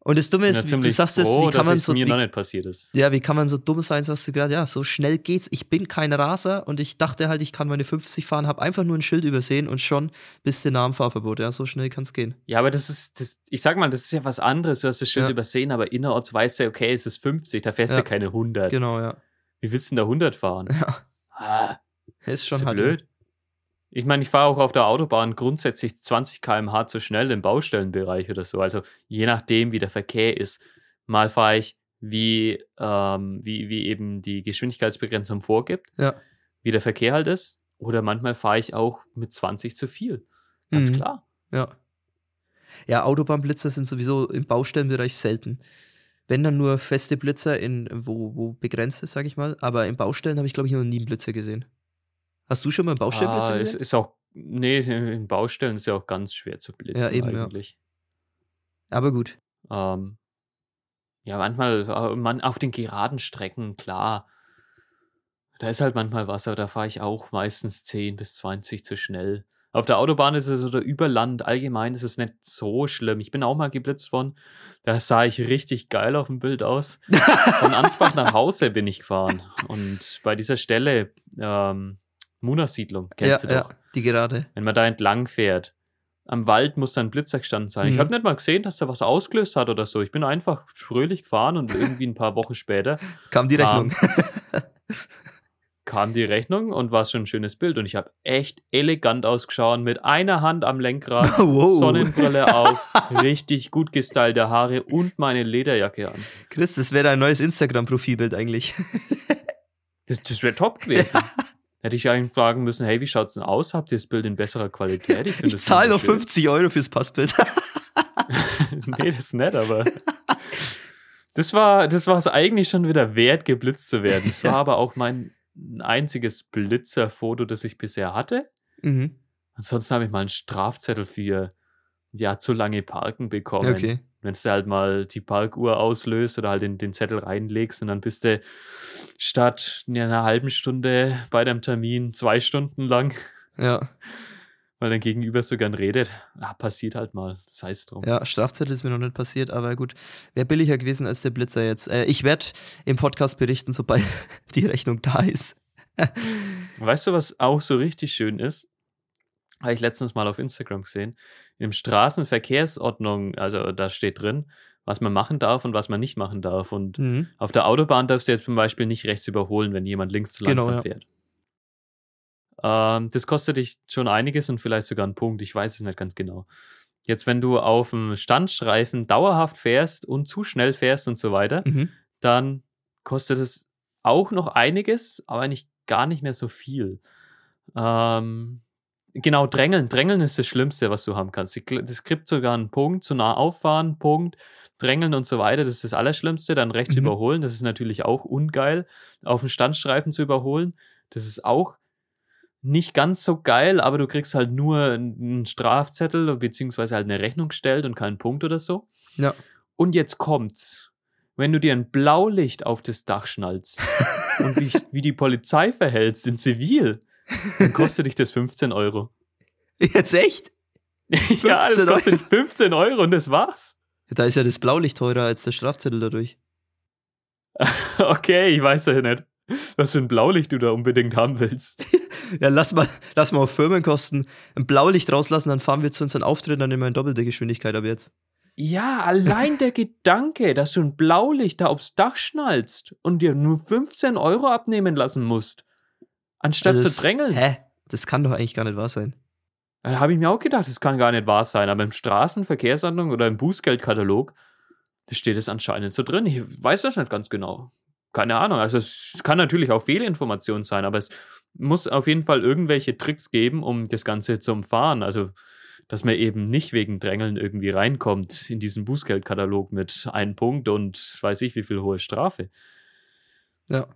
Und das Dumme ist, ja du sagst es, wie kann man so, mir wie, noch nicht passiert ist. ja, wie kann man so dumm sein, sagst du gerade, ja, so schnell geht's. Ich bin kein Raser und ich dachte halt, ich kann meine 50 fahren, habe einfach nur ein Schild übersehen und schon bist du nah am Fahrverbot. Ja, so schnell kann's gehen. Ja, aber das ist, das, ich sag mal, das ist ja was anderes. Du hast das Schild Ja. übersehen, aber innerorts weißt du, okay, es ist 50, da fährst Ja. du keine 100. Genau, ja. Wie willst du denn da 100 fahren? Ja, Ah, ist schon ist ja halt blöd. Ich meine, ich fahre auch auf der Autobahn grundsätzlich 20 km/h zu schnell im Baustellenbereich oder so. Also je nachdem, wie der Verkehr ist. Mal fahre ich, wie, ähm, wie, wie eben die Geschwindigkeitsbegrenzung vorgibt, Ja. wie der Verkehr halt ist. Oder manchmal fahre ich auch mit 20 zu viel. Ganz Mhm. klar. Ja. Ja, Autobahnblitzer sind sowieso im Baustellenbereich selten. Wenn dann nur feste Blitzer in, wo, wo begrenzt ist, sag ich mal. Aber in Baustellen habe ich, glaube ich, noch nie einen Blitzer gesehen. Hast du schon mal einen Baustellenblitzer Ah, ist, gesehen? ist auch, nee, in Baustellen ist ja auch ganz schwer zu blitzen Ja, eben, ja. eigentlich. Aber gut. Ähm, ja, manchmal, äh, man, auf den geraden Strecken, klar. Da ist halt manchmal Wasser, da fahre ich auch meistens 10 bis 20 zu schnell. Auf der Autobahn ist es oder über Land, allgemein ist es nicht so schlimm. Ich bin auch mal geblitzt worden. Da sah ich richtig geil auf dem Bild aus. Von Ansbach nach Hause bin ich gefahren. Und bei dieser Stelle, ähm, Muna-Siedlung, kennst ja, du doch ja, die gerade. wenn man da entlang fährt. Am Wald muss da ein Blitzer gestanden sein. Ich Mhm. habe nicht mal gesehen, dass da was ausgelöst hat oder so. Ich bin einfach fröhlich gefahren und irgendwie ein paar Wochen später Kam die Kam. Rechnung. kam die Rechnung und war schon ein schönes Bild. Und ich habe echt elegant ausgeschaut, mit einer Hand am Lenkrad, wow. Sonnenbrille auf, richtig gut gestylte Haare und meine Lederjacke an. Chris, das wäre dein neues Instagram-Profilbild eigentlich. Das, das wäre top gewesen. Hätte ich eigentlich fragen müssen, hey, wie schaut's denn aus? Habt ihr das Bild in besserer Qualität? Ich das zahle noch wunderschön. 50 Euro fürs Passbild. nee, das ist nett, aber. Das war, das war es eigentlich schon wieder wert, geblitzt zu werden. Das war aber auch mein einziges Blitzerfoto, das ich bisher hatte. mhm. Ansonsten habe ich mal einen Strafzettel für ja, zu lange Parken bekommen. Okay. Wenn du halt mal die Parkuhr auslöst oder halt den, den Zettel reinlegst und dann bist du statt einer halben Stunde bei deinem Termin zwei Stunden lang, Ja. weil dein Gegenüber so gern redet. Ah, passiert halt mal. Sei es drum. Ja, Strafzettel ist mir noch nicht passiert, aber gut. Wäre billiger gewesen als der Blitzer jetzt. Äh, ich werde im Podcast berichten, sobald die Rechnung da ist. Weißt du, was auch so richtig schön ist? Habe ich letztens mal auf Instagram gesehen. Im Straßenverkehrsordnung, also da steht drin, was man machen darf und was man nicht machen darf. Und Mhm. auf der Autobahn darfst du jetzt zum Beispiel nicht rechts überholen, wenn jemand links zu Genau, langsam ja. fährt. Ähm, das kostet dich schon einiges und vielleicht sogar einen Punkt. Ich weiß es nicht ganz genau. Jetzt, wenn du auf dem Standstreifen dauerhaft fährst und zu schnell fährst und so weiter, Mhm. dann kostet es auch noch einiges, aber nicht gar nicht mehr so viel. Ähm, genau, Drängeln. Drängeln ist das Schlimmste, was du haben kannst. Das kriegt sogar einen Punkt, zu nah auffahren, Punkt, Drängeln und so weiter. Das ist das Allerschlimmste. Dann rechts Mhm. überholen, das ist natürlich auch ungeil. Auf den Standstreifen zu überholen, das ist auch nicht ganz so geil, aber du kriegst halt nur einen Strafzettel beziehungsweise halt eine Rechnung gestellt und keinen Punkt oder so. Ja. Und jetzt kommt's. Wenn du dir ein Blaulicht auf das Dach schnallst und wie, wie die Polizei verhältst in Zivil, dann kostet dich das 15 Euro. Jetzt echt? ja, das 15 kostet dich 15 Euro und das war's. Da ist ja das Blaulicht teurer als der Strafzettel dadurch. Okay, ich weiß ja nicht, was für ein Blaulicht du da unbedingt haben willst. Ja, lass mal, lass mal auf Firmenkosten ein Blaulicht rauslassen, dann fahren wir zu unseren Auftritten dann immer in doppelter Geschwindigkeit ab jetzt. Ja, allein der Gedanke, dass du ein Blaulicht da aufs Dach schnallst und dir nur 15 Euro abnehmen lassen musst, anstatt Also zu drängeln. Hä? Das kann doch eigentlich gar nicht wahr sein. Da habe ich mir auch gedacht, das kann gar nicht wahr sein, aber im Straßenverkehrsordnung oder im Bußgeldkatalog, steht es anscheinend so drin. Ich weiß das nicht ganz genau. Keine Ahnung. Also es kann natürlich auch Fehlinformation sein, aber es muss auf jeden Fall irgendwelche Tricks geben, um das Ganze zu umfahren. Also, dass man eben nicht wegen Drängeln irgendwie reinkommt in diesen Bußgeldkatalog mit einem Punkt und weiß ich wie viel hohe Strafe. Ja.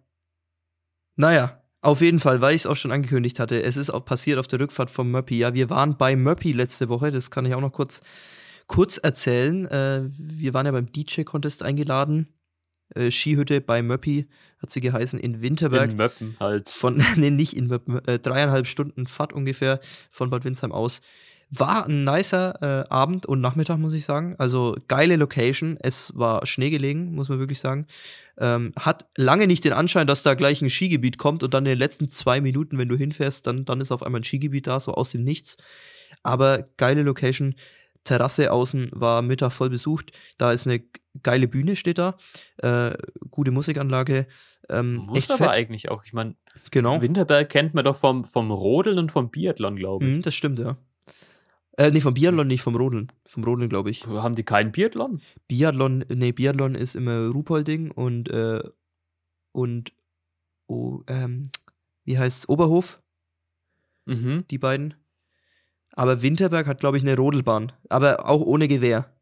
Naja, auf jeden Fall, weil ich es auch schon angekündigt hatte, es ist auch passiert auf der Rückfahrt vom Möppi. Ja, wir waren bei Möppi letzte Woche, das kann ich auch noch kurz, kurz erzählen. Äh, wir waren ja beim DJ-Contest eingeladen. Äh, Skihütte bei Möppi hat sie geheißen in Winterberg. In Möppen halt. von, nee, nicht in Möppen, äh, dreieinhalb Stunden Fahrt ungefähr von Bad Windsheim aus. War ein nicer äh, Abend und Nachmittag, muss ich sagen. Also geile Location. Es war Schnee gelegen, muss man wirklich sagen. Ähm, hat lange nicht den Anschein, dass da gleich ein Skigebiet kommt und dann in den letzten zwei Minuten, wenn du hinfährst, dann, dann ist auf einmal ein Skigebiet da, so aus dem Nichts. Aber geile Location. Terrasse außen war Mittag voll besucht. Da ist eine geile Bühne, steht da. Äh, gute Musikanlage. Ähm, Muss echt aber fett. eigentlich auch. Ich meine, Genau. Winterberg kennt man doch vom, vom Rodeln und vom Biathlon, glaube ich. Mhm, das stimmt, ja. Äh, nee, vom Biathlon nicht, vom Rodeln. Vom Rodeln, glaube ich. Haben die keinen Biathlon? Biathlon, nee, Biathlon ist immer Ruhpolding und, äh, und, oh, ähm, wie heißt's, Oberhof, Mhm. die beiden. Aber Winterberg hat, glaube ich, eine Rodelbahn. Aber auch ohne Gewehr.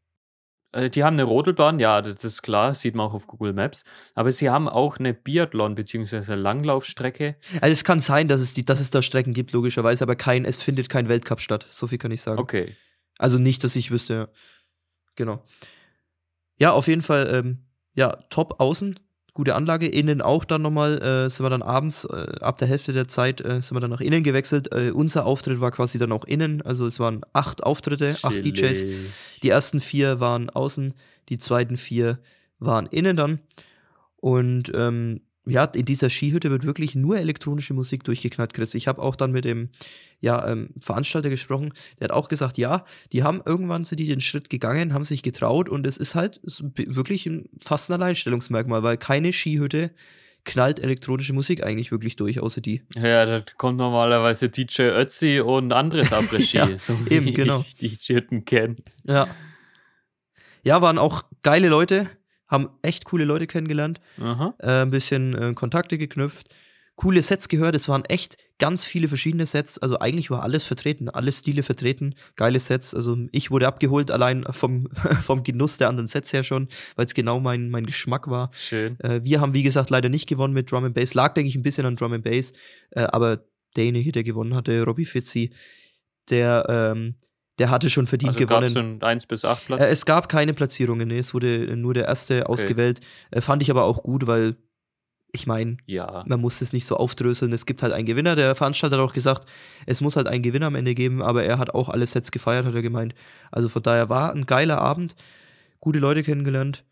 Äh, Die haben eine Rodelbahn, ja, das ist klar, sieht man auch auf Google Maps. Aber sie haben auch eine Biathlon- bzw. Langlaufstrecke. Also es kann sein, dass es, die, dass es da Strecken gibt, logischerweise, aber kein, es findet kein Weltcup statt. So viel kann ich sagen. Okay. Also nicht, dass ich wüsste. Genau. Ja, auf jeden Fall, ähm, ja, top außen, gute Anlage, innen auch dann nochmal, äh, sind wir dann abends, äh, ab der Hälfte der Zeit, äh, sind wir dann nach innen gewechselt. Äh, unser Auftritt war quasi dann auch innen, also es waren acht Auftritte, acht DJs. Chillig. Die ersten vier waren außen, die zweiten vier waren innen dann. Und ähm, ja, in dieser Skihütte wird wirklich nur elektronische Musik durchgeknallt, Chris. Ich habe auch dann mit dem ja, ähm, Veranstalter gesprochen, der hat auch gesagt, ja, die haben irgendwann sind die den Schritt gegangen, haben sich getraut und es ist halt wirklich ein, fast ein Alleinstellungsmerkmal, weil keine Skihütte knallt elektronische Musik eigentlich wirklich durch, außer die. Ja, da kommt normalerweise DJ Ötzi und anderes Après-Ski, Ja, so wie eben, genau. ich die Hütten kenne. Ja. Ja, waren auch geile Leute, haben echt coole Leute kennengelernt. Äh, ein bisschen äh, Kontakte geknüpft, coole Sets gehört. Es waren echt ganz viele verschiedene Sets. Also eigentlich war alles vertreten, alle Stile vertreten, geile Sets. Also ich wurde abgeholt allein vom, vom Genuss der anderen Sets her schon, weil es genau mein, mein Geschmack war. Schön. Äh, wir haben, wie gesagt, leider nicht gewonnen mit Drum and Bass. Lag, denke ich, ein bisschen an Drum and Bass. Äh, aber derjenige, der gewonnen hatte, Robbie Fitzy, der, ähm, der hatte schon verdient Also gewonnen. einen 1 bis 8 Platz? Äh, es gab keine Platzierungen, nee, es wurde nur der erste ausgewählt. Äh, fand ich aber auch gut, weil ich meine, ja. man muss es nicht so aufdröseln. Es gibt halt einen Gewinner. Der Veranstalter hat auch gesagt, es muss halt einen Gewinner am Ende geben, aber er hat auch alle Sets gefeiert, hat er gemeint. Also von daher war ein geiler Abend. Gute Leute kennengelernt.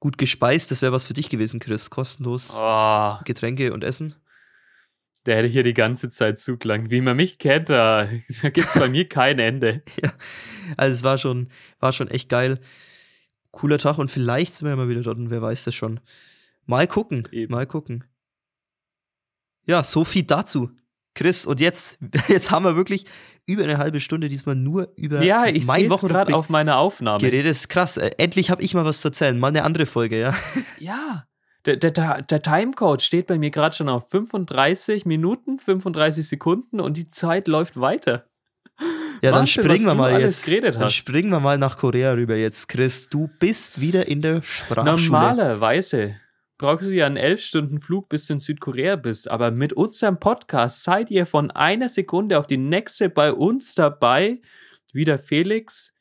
Gut gespeist, das wäre was für dich gewesen, Chris. Kostenlos Oh, Getränke und Essen. Der hätte hier die ganze Zeit zugelangt. Wie man mich kennt, da, da gibt es bei mir kein Ende. Also es war schon, war schon echt geil. Cooler Tag und vielleicht sind wir ja mal wieder dort und wer weiß das schon. Mal gucken, Eben. mal gucken. Ja, so viel dazu. Chris, und jetzt, jetzt haben wir wirklich über eine halbe Stunde diesmal nur über Ja, ich mein gerade auf meiner Aufnahme. geredet. Ist krass. Äh, endlich habe ich mal was zu erzählen. Mal eine andere Folge, ja. Ja. Der, der, der Timecode steht bei mir gerade schon auf 35 Minuten, 35 Sekunden und die Zeit läuft weiter. Ja, dann Wahnsinn, springen wir mal jetzt. geredet Dann springen wir mal nach Korea rüber jetzt, Chris. Du bist wieder in der Sprachschule. Normalerweise brauchst du ja einen elf Stunden Flug, bis du in Südkorea bist. Aber mit unserem Podcast seid ihr von einer Sekunde auf die nächste bei uns dabei, wie der Felix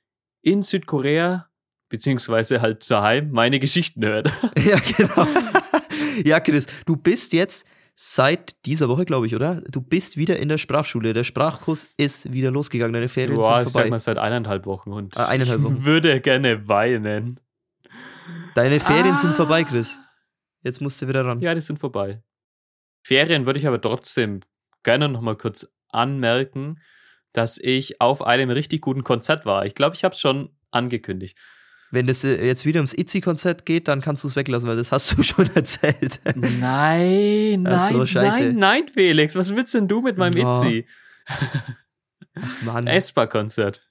in Südkorea, beziehungsweise halt daheim, meine Geschichten hört. Ja, genau. ja, Chris, du bist jetzt seit dieser Woche, glaube ich, oder? Du bist wieder in der Sprachschule. Der Sprachkurs ist wieder losgegangen. Deine Ferien Boah, ich sind sag vorbei. mal seit eineinhalb Wochen und Ah, eineinhalb Wochen. ich würde gerne weinen. Deine Ferien sind Ah. vorbei, Chris. Jetzt musst du wieder ran. Ja, die sind vorbei. Ferien würde ich aber trotzdem gerne noch mal kurz anmerken, dass ich auf einem richtig guten Konzert war. Ich glaube, ich habe es schon angekündigt. Wenn es äh, jetzt wieder ums Itzy-Konzert geht, dann kannst du es weglassen, weil das hast du schon erzählt. Nein, Ach so, nein, nein, nein, Felix. Was willst denn du mit meinem Ja. Itzy? Mann. Espa-Konzert.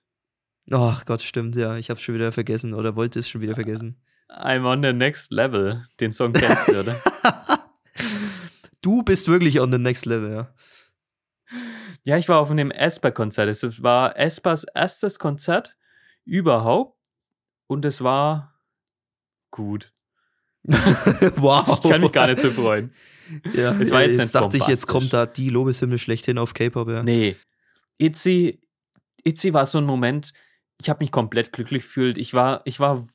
Ach Gott, stimmt, ja. Ich hab's schon wieder vergessen oder wollte es schon wieder vergessen. I'm on the next level. Den Song kennst du, oder? Du bist wirklich on the next level, ja. Ja, ich war auf einem Espa-Konzert. Es war Espas erstes Konzert überhaupt und es war gut. wow. Ich kann mich gar nicht so freuen. Ja, Es war jetzt nicht dachte ich, jetzt kommt da die Lobeshymne schlechthin auf K-Pop, ja. Nee. Itzy, Itzy war so ein Moment, ich habe mich komplett glücklich gefühlt. Ich war, ich war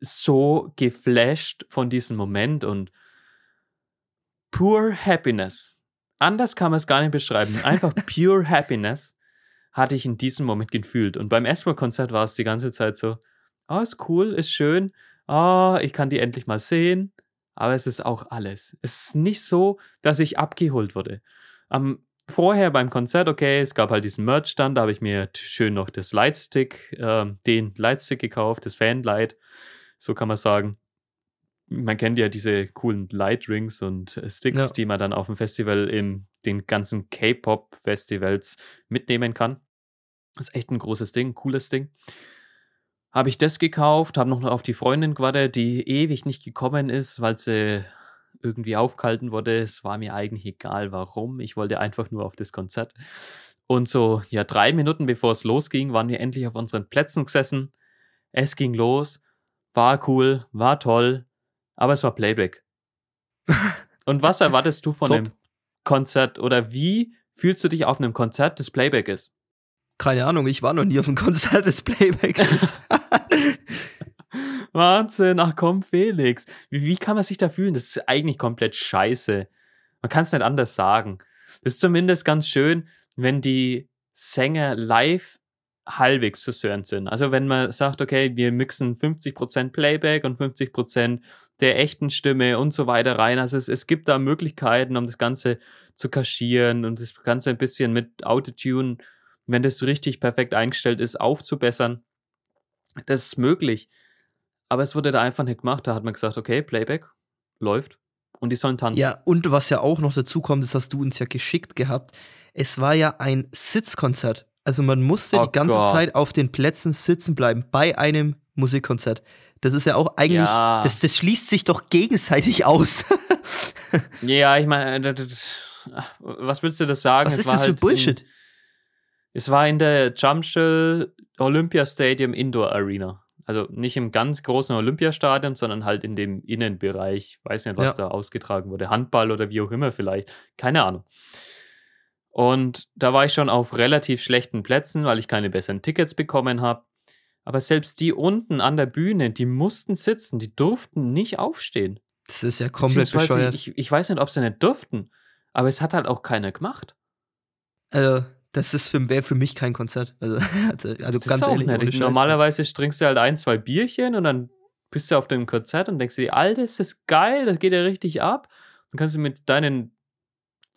so geflasht von diesem Moment und pure happiness. Anders kann man es gar nicht beschreiben. Einfach pure happiness hatte ich in diesem Moment gefühlt. Und beim Esper-Konzert war es die ganze Zeit so, oh, ist cool, ist schön, oh, ich kann die endlich mal sehen. Aber es ist auch alles. Es ist nicht so, dass ich abgeholt wurde. Am vorher beim Konzert, okay, es gab halt diesen Merch-Stand, da habe ich mir schön noch das Lightstick, ähm, den Lightstick gekauft, das Fanlight, so kann man sagen. Man kennt ja diese coolen Lightrings und äh, Sticks, Ja. die man dann auf dem Festival in den ganzen K-Pop-Festivals mitnehmen kann. Das ist echt ein großes Ding, cooles Ding. Habe ich das gekauft, habe noch auf die Freundin gewartet, die ewig nicht gekommen ist, weil sie irgendwie aufgehalten wurde. Es war mir eigentlich egal, warum. Ich wollte einfach nur auf das Konzert. Und so, ja, drei Minuten bevor es losging, waren wir endlich auf unseren Plätzen gesessen. Es ging los, war cool, war toll, aber es war Playback. Und was erwartest du von Top. einem Konzert oder wie fühlst du dich auf einem Konzert, das Playback ist? Keine Ahnung, ich war noch nie auf einem Konzert des Playbacks. Wahnsinn, ach komm, Felix. Wie, wie kann man sich da fühlen? Das ist eigentlich komplett scheiße. Man kann es nicht anders sagen. Das ist zumindest ganz schön, wenn die Sänger live halbwegs zu hören sind. Also wenn man sagt, okay, wir mixen 50% Playback und 50% der echten Stimme und so weiter rein. Also es, es gibt da Möglichkeiten, um das Ganze zu kaschieren und das Ganze ein bisschen mit Autotune, wenn das richtig perfekt eingestellt ist, aufzubessern. Das ist möglich. Aber es wurde da einfach nicht gemacht. Da hat man gesagt, okay, Playback läuft und die sollen tanzen. ja, und was ja auch noch dazu kommt, das hast du uns ja geschickt gehabt. Es war ja ein Sitzkonzert. Also man musste Oh die ganze Gott. Zeit auf den Plätzen sitzen bleiben bei einem Musikkonzert. Das ist ja auch eigentlich, Ja. das, das schließt sich doch gegenseitig aus. Ja, ich meine, das- das- was willst du das sagen? Was ist war das für halt Bullshit? In, es war in der Jumpshell Olympia Stadium Indoor Arena. Also nicht im ganz großen Olympiastadion, sondern halt in dem Innenbereich. Weiß nicht, was Ja. da ausgetragen wurde. Handball oder wie auch immer vielleicht. Keine Ahnung. Und da war ich schon auf relativ schlechten Plätzen, weil ich keine besseren Tickets bekommen habe. Aber selbst die unten an der Bühne, die mussten sitzen, die durften nicht aufstehen. Das ist ja komplett bescheuert. Ich, ich weiß nicht, ob sie nicht durften, aber es hat halt auch keiner gemacht. Also, das ist für, wäre für mich kein Konzert. Also, also, also ganz ehrlich, Scheiß. Normalerweise trinkst du halt ein, zwei Bierchen und dann bist du auf dem Konzert und denkst dir, Alter, ist das geil, das geht ja richtig ab. Dann kannst du mit deinen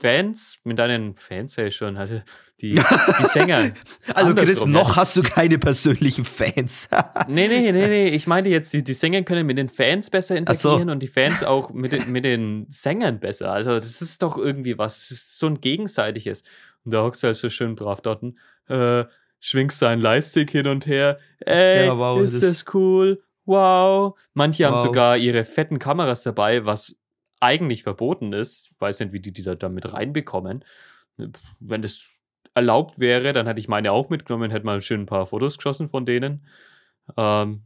Fans, mit deinen Fans ja schon, also die, die Sänger. Also Chris, noch hast du keine persönlichen Fans. Nee, nee, nee, nee. Ich meinte jetzt, die, die Sänger können mit den Fans besser Ach so. interagieren und die Fans auch mit, den- mit den Sängern besser. Also, das ist doch irgendwie was. Das ist so ein gegenseitiges. Und da hockst du halt so schön brav dort, äh, schwingst deinen Lightstick hin und her. Ey, Ja, wow, ist das- das cool? Wow. Manche haben Wow. sogar ihre fetten Kameras dabei, was eigentlich verboten ist. Weiß nicht, wie die die da damit reinbekommen. Wenn das erlaubt wäre, dann hätte ich meine auch mitgenommen, hätte mal schön ein paar Fotos geschossen von denen. Ähm,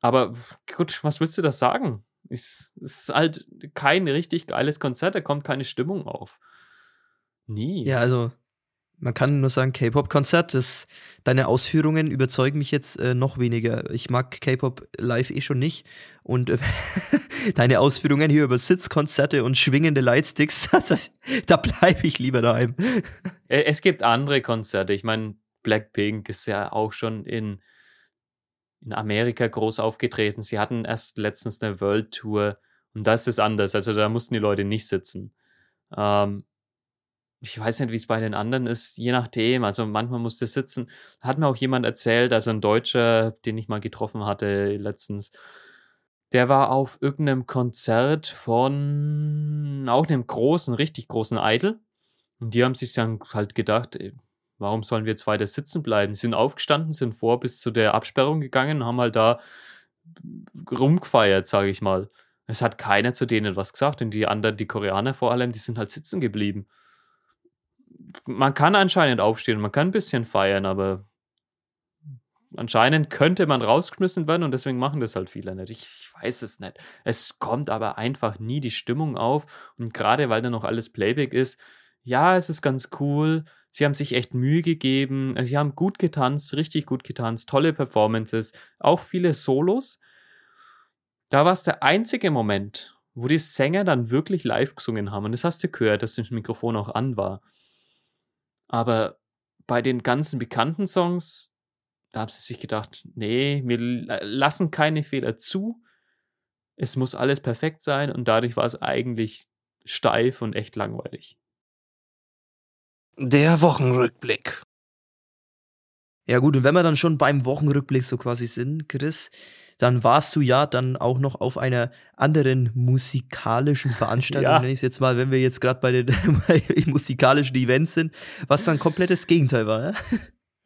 aber gut, was willst du da sagen? Es ist halt kein richtig geiles Konzert, da kommt keine Stimmung auf. Nie. Ja, also man kann nur sagen, K-Pop-Konzert, deine Ausführungen überzeugen mich jetzt äh, noch weniger. Ich mag K-Pop live eh schon nicht. Und äh, deine Ausführungen hier über Sitzkonzerte und schwingende Lightsticks, da bleibe ich lieber daheim. Es gibt andere Konzerte. Ich meine, Blackpink ist ja auch schon in, in Amerika groß aufgetreten. Sie hatten erst letztens eine World Tour und da ist es anders. Also da mussten die Leute nicht sitzen. Ähm, ich weiß nicht, wie es bei den anderen ist, je nachdem. Also manchmal musste sitzen. Hat mir auch jemand erzählt, also ein Deutscher, den ich mal getroffen hatte letztens, der war auf irgendeinem Konzert von auch einem großen, richtig großen Idol. Und die haben sich dann halt gedacht, ey, warum sollen wir jetzt weiter sitzen bleiben? Sind aufgestanden, sind vor bis zu der Absperrung gegangen und haben halt da rumgefeiert, sage ich mal. Es hat keiner zu denen was gesagt und die anderen, die Koreaner vor allem, die sind halt sitzen geblieben man kann anscheinend aufstehen, man kann ein bisschen feiern, aber anscheinend könnte man rausgeschmissen werden und deswegen machen das halt viele nicht. Ich, ich, weiß es nicht. Es kommt aber einfach nie die Stimmung auf und gerade weil da noch alles Playback ist, ja, es ist ganz cool. Sie haben sich echt Mühe gegeben. Sie haben gut getanzt, richtig gut getanzt, tolle Performances, auch viele Solos. Da war es der einzige Moment, wo die Sänger dann wirklich live gesungen haben. Und das hast du gehört, dass das Mikrofon auch an war. Aber bei den ganzen bekannten Songs, da haben sie sich gedacht, nee, wir lassen keine Fehler zu. Es muss alles perfekt sein und dadurch war es eigentlich steif und echt langweilig. Der Wochenrückblick. Ja gut, und wenn wir dann schon beim Wochenrückblick so quasi sind, Chris, dann warst du ja dann auch noch auf einer anderen musikalischen Veranstaltung, ja. nenne ich es jetzt mal, wenn wir jetzt gerade bei den musikalischen Events sind, was dann komplettes Gegenteil war. Ja?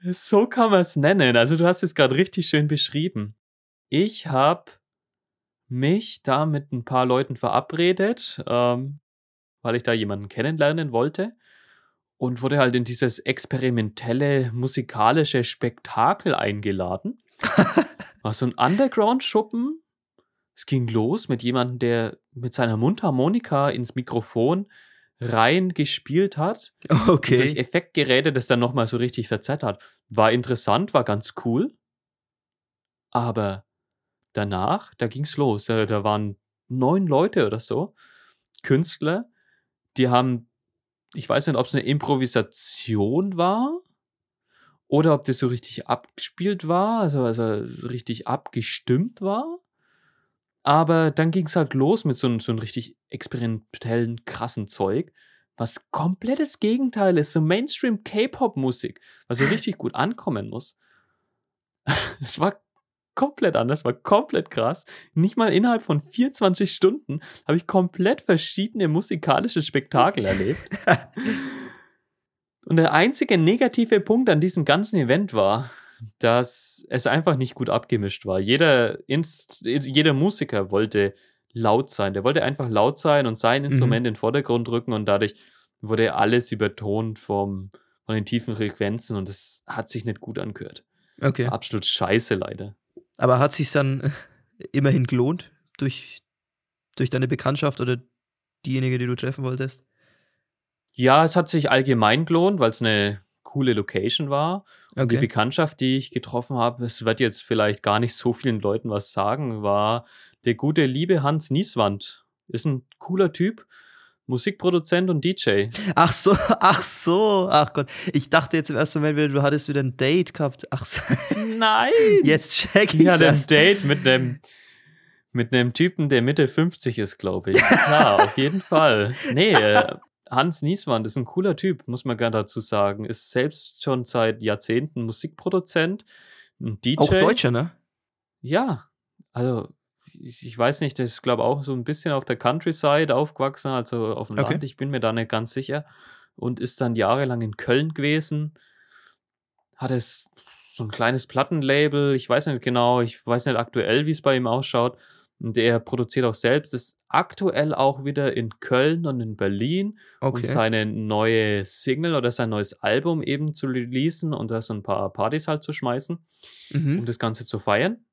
So kann man es nennen. Also du hast es gerade richtig schön beschrieben. Ich habe mich da mit ein paar Leuten verabredet, ähm, weil ich da jemanden kennenlernen wollte und wurde halt in dieses experimentelle musikalische Spektakel eingeladen. War so ein Underground-Schuppen. Es ging los mit jemandem, der mit seiner Mundharmonika ins Mikrofon rein gespielt hat. Okay. Durch Effektgeräte das dann nochmal so richtig verzerrt hat. War interessant, war ganz cool. Aber danach, da ging's los. Da waren neun Leute oder so. Künstler, die haben, ich weiß nicht, ob es eine Improvisation war oder ob das so richtig abgespielt war, also, also richtig abgestimmt war. Aber dann ging es halt los mit so, so einem richtig experimentellen, krassen Zeug, was komplettes Gegenteil ist, so Mainstream K-Pop-Musik, was so richtig gut ankommen muss. Es war komplett anders, war komplett krass. Nicht mal innerhalb von 24 Stunden habe ich komplett verschiedene musikalische Spektakel erlebt. Und der einzige negative Punkt an diesem ganzen Event war, dass es einfach nicht gut abgemischt war. Jeder, Inst jeder Musiker wollte laut sein. Der wollte einfach laut sein und sein Instrument mhm. in den Vordergrund rücken und dadurch wurde alles übertont vom, von den tiefen Frequenzen und das hat sich nicht gut angehört. Okay. Absolut scheiße leider. Aber hat sich dann immerhin gelohnt durch, durch deine Bekanntschaft oder diejenige, die du treffen wolltest? Ja, es hat sich allgemein gelohnt, weil es eine coole Location war. Und okay. die Bekanntschaft, die ich getroffen habe, es wird jetzt vielleicht gar nicht so vielen Leuten was sagen, war der gute liebe Hans Nieswand. Ist ein cooler Typ. Musikproduzent und DJ. Ach so, ach so, ach Gott. Ich dachte jetzt im ersten Moment du hattest wieder ein Date gehabt. Ach so. Nein. Jetzt check ich Ja, ein Date mit einem mit einem Typen, der Mitte 50 ist, glaube ich. Ja, auf jeden Fall. Nee, äh, Hans Nieswand ist ein cooler Typ, muss man gerne dazu sagen. Ist selbst schon seit Jahrzehnten Musikproduzent, ein DJ. Auch Deutscher, ne? Ja, also ich, ich weiß nicht, ist glaube auch so ein bisschen auf der Countryside aufgewachsen, also auf dem okay. Land. Ich bin mir da nicht ganz sicher. Und ist dann jahrelang in Köln gewesen. Hat es so ein kleines Plattenlabel. Ich weiß nicht genau, ich weiß nicht aktuell, wie es bei ihm ausschaut. Und er produziert auch selbst, ist aktuell auch wieder in Köln und in Berlin, okay. um seine neue Single oder sein neues Album eben zu releasen und da so ein paar Partys halt zu schmeißen, mhm. um das Ganze zu feiern.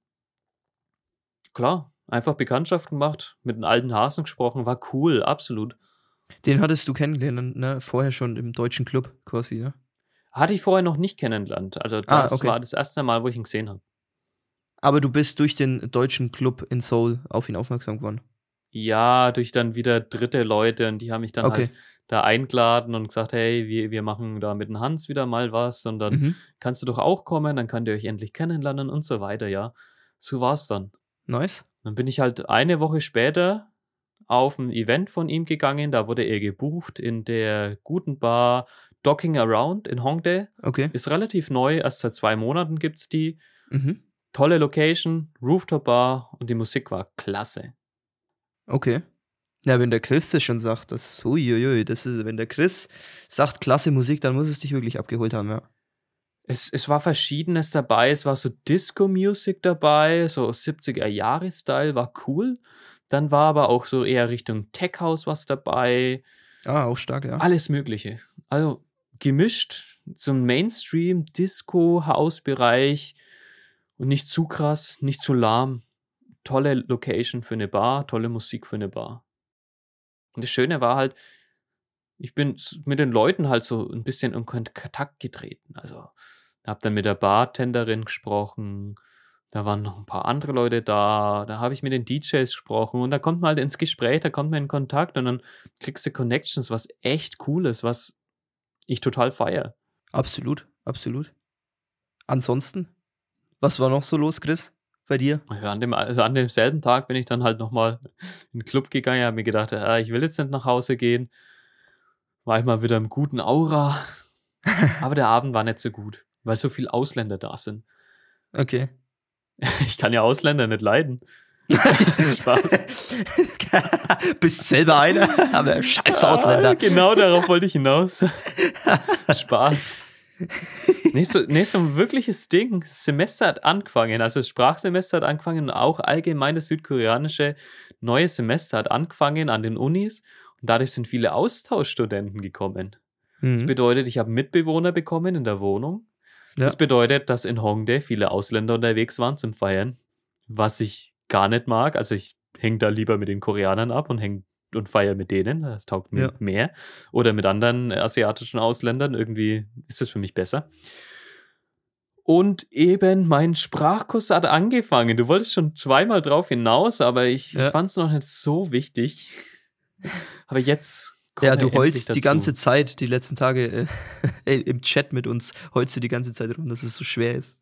Klar, Einfach Bekanntschaft gemacht, mit den alten Hasen gesprochen, war cool, absolut. Den hattest du kennengelernt, ne? Vorher schon im deutschen Club quasi, ne? Hatte ich vorher noch nicht kennengelernt. Also Ah, das okay. war das erste Mal, wo ich ihn gesehen habe. Aber du bist durch den deutschen Club in Seoul auf ihn aufmerksam geworden. Ja, durch dann wieder dritte Leute und die haben mich dann Okay. halt da eingeladen und gesagt, hey, wir, wir machen da mit dem Hans wieder mal was und dann Mhm. kannst du doch auch kommen, dann könnt ihr euch endlich kennenlernen und so weiter, ja. So war's dann. Nice. Dann bin ich halt eine Woche später auf ein Event von ihm gegangen, da wurde er gebucht in der guten Bar Docking Around in Hongdae. Okay. Ist relativ neu, erst seit zwei Monaten gibt's die. Mhm. Tolle Location, Rooftop Bar und die Musik war klasse. Okay. Ja, wenn der Chris das schon sagt, das, uiuiui, das ist, wenn der Chris sagt, klasse Musik, dann muss es dich wirklich abgeholt haben, ja. Es, es war Verschiedenes dabei. Es war so Disco-Music dabei, so 70er-Jahre-Style, war cool. Dann war aber auch so eher Richtung Tech-House was dabei. Ah, auch stark, ja. Alles Mögliche. Also gemischt zum Mainstream, Disco, House-Bereich und nicht zu krass, nicht zu lahm. Tolle Location für eine Bar, tolle Musik für eine Bar. Und das Schöne war halt, ich bin mit den Leuten halt so ein bisschen in Kontakt getreten. Also habe dann mit der Bartenderin gesprochen, da waren noch ein paar andere Leute da, da habe ich mit den DJs gesprochen und da kommt man halt ins Gespräch, da kommt man in Kontakt und dann kriegst du Connections, was echt cool ist, was ich total feier. Absolut, absolut. Ansonsten, was war noch so los, Chris, bei dir? Ja, an, dem, also an demselben Tag bin ich dann halt nochmal in den Club gegangen, habe mir gedacht, ah, ich will jetzt nicht nach Hause gehen. War ich mal wieder im guten Aura. Aber der Abend war nicht so gut, weil so viele Ausländer da sind. Okay. Ich kann ja Ausländer nicht leiden. Spaß. Bist selber einer, aber scheiß Ausländer. Ah, genau darauf wollte ich hinaus. Spaß. Nicht so, ein wirkliches Ding. Das Semester hat angefangen, also das Sprachsemester hat angefangen und auch allgemein das südkoreanische neue Semester hat angefangen an den Unis und dadurch sind viele Austauschstudenten gekommen. Das Mhm. bedeutet, ich habe Mitbewohner bekommen in der Wohnung. Ja. Das bedeutet, dass in Hongdae viele Ausländer unterwegs waren zum Feiern, was ich gar nicht mag. Also ich hänge da lieber mit den Koreanern ab und häng und feiere mit denen. Das taugt mir Ja. mehr. Oder mit anderen asiatischen Ausländern. Irgendwie ist das für mich besser. Und eben mein Sprachkurs hat angefangen. Du wolltest schon zweimal drauf hinaus, aber ich, Ja. fand es noch nicht so wichtig. Aber jetzt. Ja, du heulst die ganze Zeit, die letzten Tage äh, im Chat mit uns, heulst du die ganze Zeit rum, dass es so schwer ist.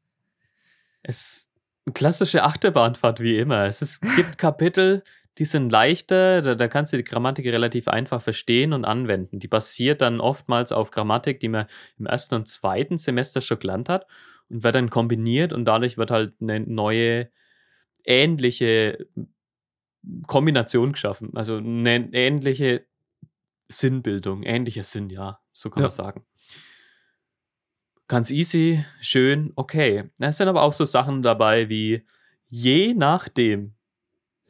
Es ist eine klassische Achterbahnfahrt wie immer. Es ist, gibt Kapitel, die sind leichter, da, da kannst du die Grammatik relativ einfach verstehen und anwenden. Die basiert dann oftmals auf Grammatik, die man im ersten und zweiten Semester schon gelernt hat und wird dann kombiniert und dadurch wird halt eine neue, ähnliche Kombination geschaffen. Also eine ähnliche Sinnbildung, ähnlicher Sinn, ja, so kann Ja. man sagen. Ganz easy, schön, okay. Es sind aber auch so Sachen dabei wie je nachdem,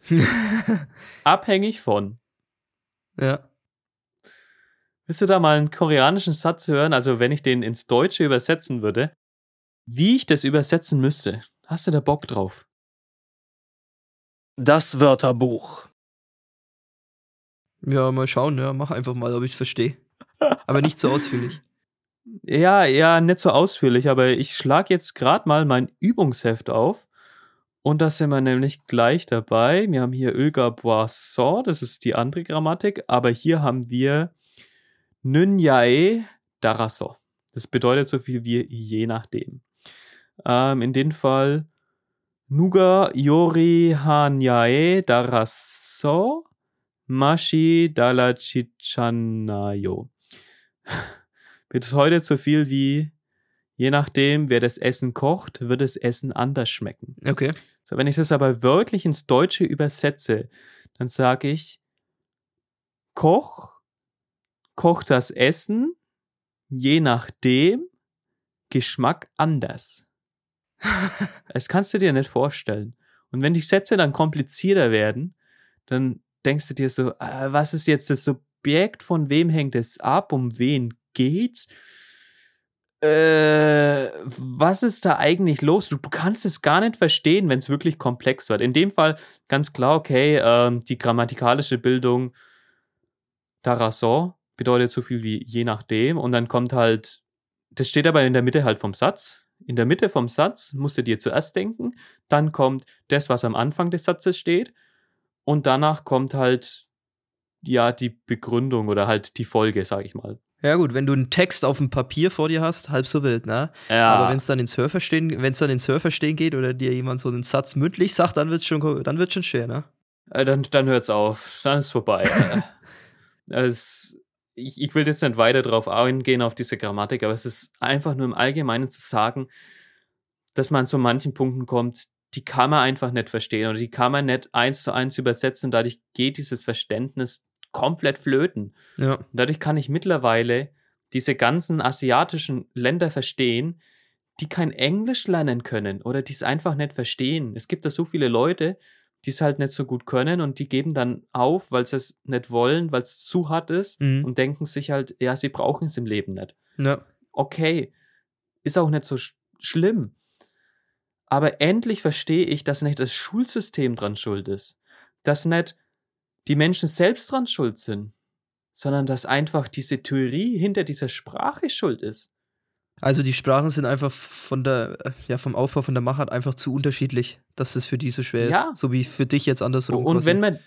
abhängig von. Ja. Willst du da mal einen koreanischen Satz hören? Also, wenn ich den ins Deutsche übersetzen würde, wie ich das übersetzen müsste, hast du da Bock drauf? Das Wörterbuch. Ja, mal schauen, ja, mach einfach mal, ob ich es verstehe. Aber nicht so ausführlich. Ja, ja, nicht so ausführlich, aber ich schlage jetzt gerade mal mein Übungsheft auf. Und da sind wir nämlich gleich dabei. Wir haben hier Ölga Boisson, das ist die andere Grammatik, aber hier haben wir Nunyae Daraso. Das bedeutet so viel wie je nachdem. Ähm, in dem Fall Nuga Yori Hanyae Daraso Mashi Dalachichanayo. Bedeutet so viel wie je nachdem, wer das Essen kocht, wird das Essen anders schmecken. Okay. So, wenn ich das aber wörtlich ins Deutsche übersetze, dann sage ich, Koch kocht das Essen je nachdem Geschmack anders. Das kannst du dir nicht vorstellen. Und wenn die Sätze dann komplizierter werden, dann denkst du dir so, äh, was ist jetzt das Subjekt, von wem hängt es ab, um wen geht's? Äh, was ist da eigentlich los? Du, du kannst es gar nicht verstehen, wenn es wirklich komplex wird. In dem Fall ganz klar, okay, ähm, die grammatikalische Bildung Tarasson bedeutet so viel wie je nachdem und dann kommt halt, das steht aber in der Mitte halt vom Satz. In der Mitte vom Satz musst du dir zuerst denken, dann kommt das, was am Anfang des Satzes steht und danach kommt halt ja die Begründung oder halt die Folge, sag ich mal. Ja gut, wenn du einen Text auf dem Papier vor dir hast, halb so wild, ne? Ja. Aber wenn es dann ins Hörverstehen, wenn es dann ins Hörverstehen geht oder dir jemand so einen Satz mündlich sagt, dann wird's schon, dann wird's schon schwer, ne? Äh, dann, dann hört's auf. Dann ist vorbei. es, ich, ich will jetzt nicht weiter drauf eingehen, auf diese Grammatik, aber es ist einfach nur im Allgemeinen zu sagen, dass man zu manchen Punkten kommt, die kann man einfach nicht verstehen oder die kann man nicht eins zu eins übersetzen und dadurch geht dieses Verständnis komplett flöten. Ja. Und dadurch kann ich mittlerweile diese ganzen asiatischen Länder verstehen, die kein Englisch lernen können oder die es einfach nicht verstehen. Es gibt da so viele Leute, die es halt nicht so gut können und die geben dann auf, weil sie es nicht wollen, weil es zu hart ist Mhm. und denken sich halt, ja, sie brauchen es im Leben nicht. Ja. Okay, ist auch nicht so sch schlimm. Aber endlich verstehe ich, dass nicht das Schulsystem dran schuld ist. Dass nicht die Menschen selbst dran schuld sind, sondern dass einfach diese Theorie hinter dieser Sprache schuld ist. Also die Sprachen sind einfach von der, ja, vom Aufbau von der Machart einfach zu unterschiedlich, dass es für die so schwer Ja. ist. So wie für dich jetzt andersrum. Und quasi. wenn man,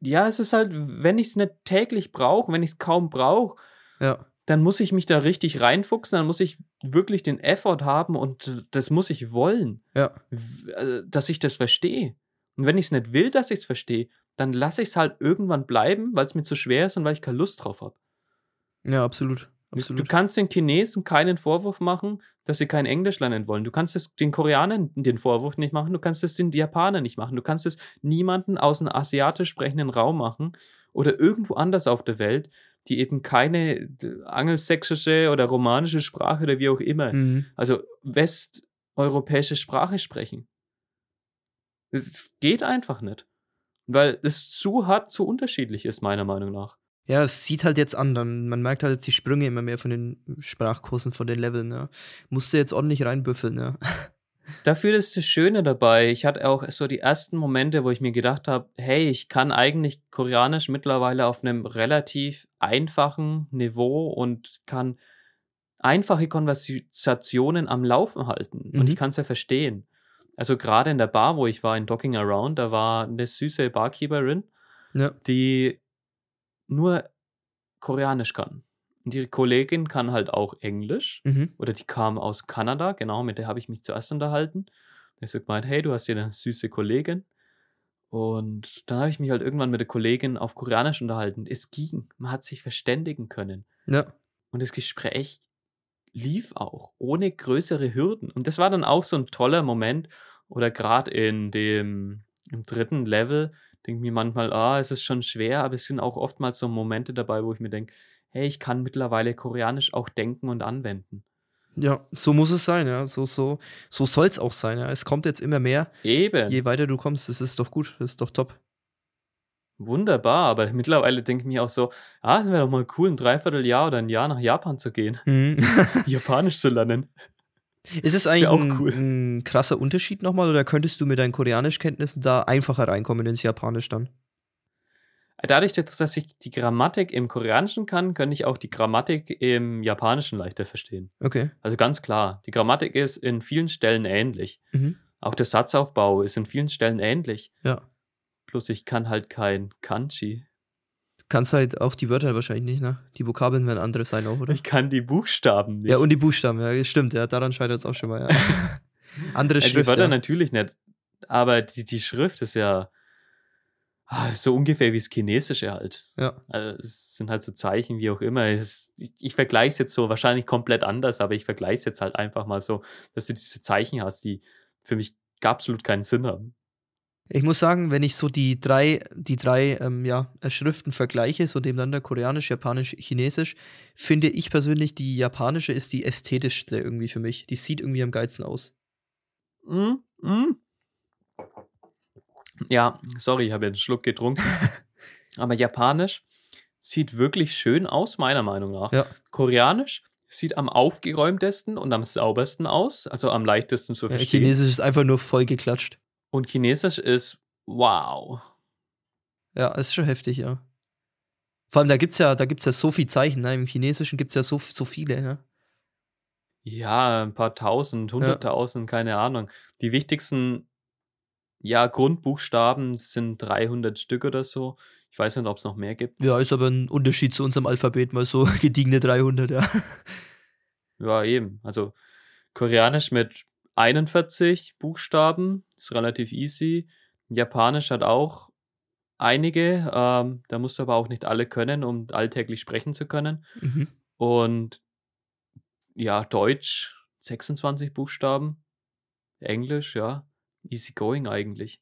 ja, es ist halt, wenn ich es nicht täglich brauche, wenn ich es kaum brauche, ja. dann muss ich mich da richtig reinfuchsen, dann muss ich wirklich den Effort haben und das muss ich wollen. Ja. äh, dass ich das verstehe. Und wenn ich es nicht will, dass ich es verstehe, dann lasse ich es halt irgendwann bleiben, weil es mir zu schwer ist und weil ich keine Lust drauf habe. Ja, absolut. Du, du Absolut. kannst den Chinesen keinen Vorwurf machen, dass sie kein Englisch lernen wollen. Du kannst es den Koreanern den Vorwurf nicht machen, du kannst es den Japanern nicht machen, du kannst es niemanden aus einem asiatisch sprechenden Raum machen oder irgendwo anders auf der Welt, die eben keine angelsächsische oder romanische Sprache oder wie auch immer Mhm. also westeuropäische Sprache sprechen. Es geht einfach nicht. Weil es zu hart, zu unterschiedlich ist, meiner Meinung nach. Ja, es sieht halt jetzt an. Dann, man merkt halt jetzt die Sprünge immer mehr von den Sprachkursen, von den Leveln. Ja. Musste jetzt ordentlich reinbüffeln, ja. Dafür ist das Schöne dabei. Ich hatte auch so die ersten Momente, wo ich mir gedacht habe, hey, ich kann eigentlich Koreanisch mittlerweile auf einem relativ einfachen Niveau und kann einfache Konversationen am Laufen halten. Und Mhm. ich kann es ja verstehen. Also gerade in der Bar, wo ich war, in Docking Around, da war eine süße Barkeeperin, Ja. die nur Koreanisch kann. Und ihre Kollegin kann halt auch Englisch Mhm. oder die kam aus Kanada, genau, mit der habe ich mich zuerst unterhalten. Da ist so gemeint, hey, du hast hier eine süße Kollegin. Und dann habe ich mich halt irgendwann mit der Kollegin auf Koreanisch unterhalten. Es ging, man hat sich verständigen können. Ja. Und das Gespräch lief auch, ohne größere Hürden. Und das war dann auch so ein toller Moment. Oder gerade in dem im dritten Level denke mir manchmal, ah, es ist schon schwer, aber es sind auch oftmals so Momente dabei, wo ich mir denke, hey, ich kann mittlerweile Koreanisch auch denken und anwenden. Ja, so muss es sein, ja. So, so, so soll es auch sein, ja. Es kommt jetzt immer mehr. Eben. Je weiter du kommst, das ist doch gut, das ist doch top. Wunderbar, aber mittlerweile denke ich mir auch so, ah, es wäre doch mal cool, ein Dreivierteljahr oder ein Jahr nach Japan zu gehen, Mhm. Japanisch zu lernen. ist es eigentlich auch ein, cool. ein krasser Unterschied nochmal oder könntest du mit deinen Koreanischkenntnissen da einfacher reinkommen ins Japanisch dann? Dadurch, dass ich die Grammatik im Koreanischen kann, kann ich auch die Grammatik im Japanischen leichter verstehen. Okay. Also ganz klar, die Grammatik ist in vielen Stellen ähnlich. Mhm. Auch der Satzaufbau ist in vielen Stellen ähnlich. Ja. Bloß ich kann halt kein Kanji. Du kannst halt auch die Wörter wahrscheinlich nicht, ne? Die Vokabeln werden andere sein auch, oder? Ich kann die Buchstaben nicht. Ja, und die Buchstaben, ja, stimmt, ja, daran scheitert es auch schon mal, ja. andere die Schrift. Wörter Ja. natürlich nicht. Aber die, die Schrift ist ja ah, so ungefähr wie das Chinesische halt. ja. Also es sind halt so Zeichen, wie auch immer. Es, ich ich vergleiche es jetzt so, wahrscheinlich komplett anders, aber ich vergleiche es jetzt halt einfach mal so, dass du diese Zeichen hast, die für mich absolut keinen Sinn haben. Ich muss sagen, wenn ich so die drei, die drei ähm, ja, Schriften vergleiche, so nebeneinander, Koreanisch, Japanisch, Chinesisch, finde ich persönlich, die japanische ist die ästhetischste irgendwie für mich. Die sieht irgendwie am geilsten aus. Mm, mm. Ja, sorry, ich habe jetzt einen Schluck getrunken. aber Japanisch sieht wirklich schön aus, meiner Meinung nach. Ja. Koreanisch sieht am aufgeräumtesten und am saubersten aus, also am leichtesten zu Ja, verstehen. Chinesisch ist einfach nur voll geklatscht. Und Chinesisch ist wow. Ja, ist schon heftig, ja. Vor allem, da gibt's ja, da gibt's ja so viel Zeichen, ne? Im Chinesischen gibt's ja so, so viele, ne? Ja, ein paar tausend, hunderttausend, keine Ahnung. Die wichtigsten, ja, Grundbuchstaben sind 300 Stück oder so. Ich weiß nicht, ob es noch mehr gibt. Ja, ist aber ein Unterschied zu unserem Alphabet, mal so gediegene 300, ja. Ja, eben. Also Koreanisch mit 41 Buchstaben ist relativ easy. Japanisch hat auch einige. Ähm, da musst du aber auch nicht alle können, um alltäglich sprechen zu können. Mhm. Und ja, Deutsch 26 Buchstaben. Englisch, ja. Easy going eigentlich.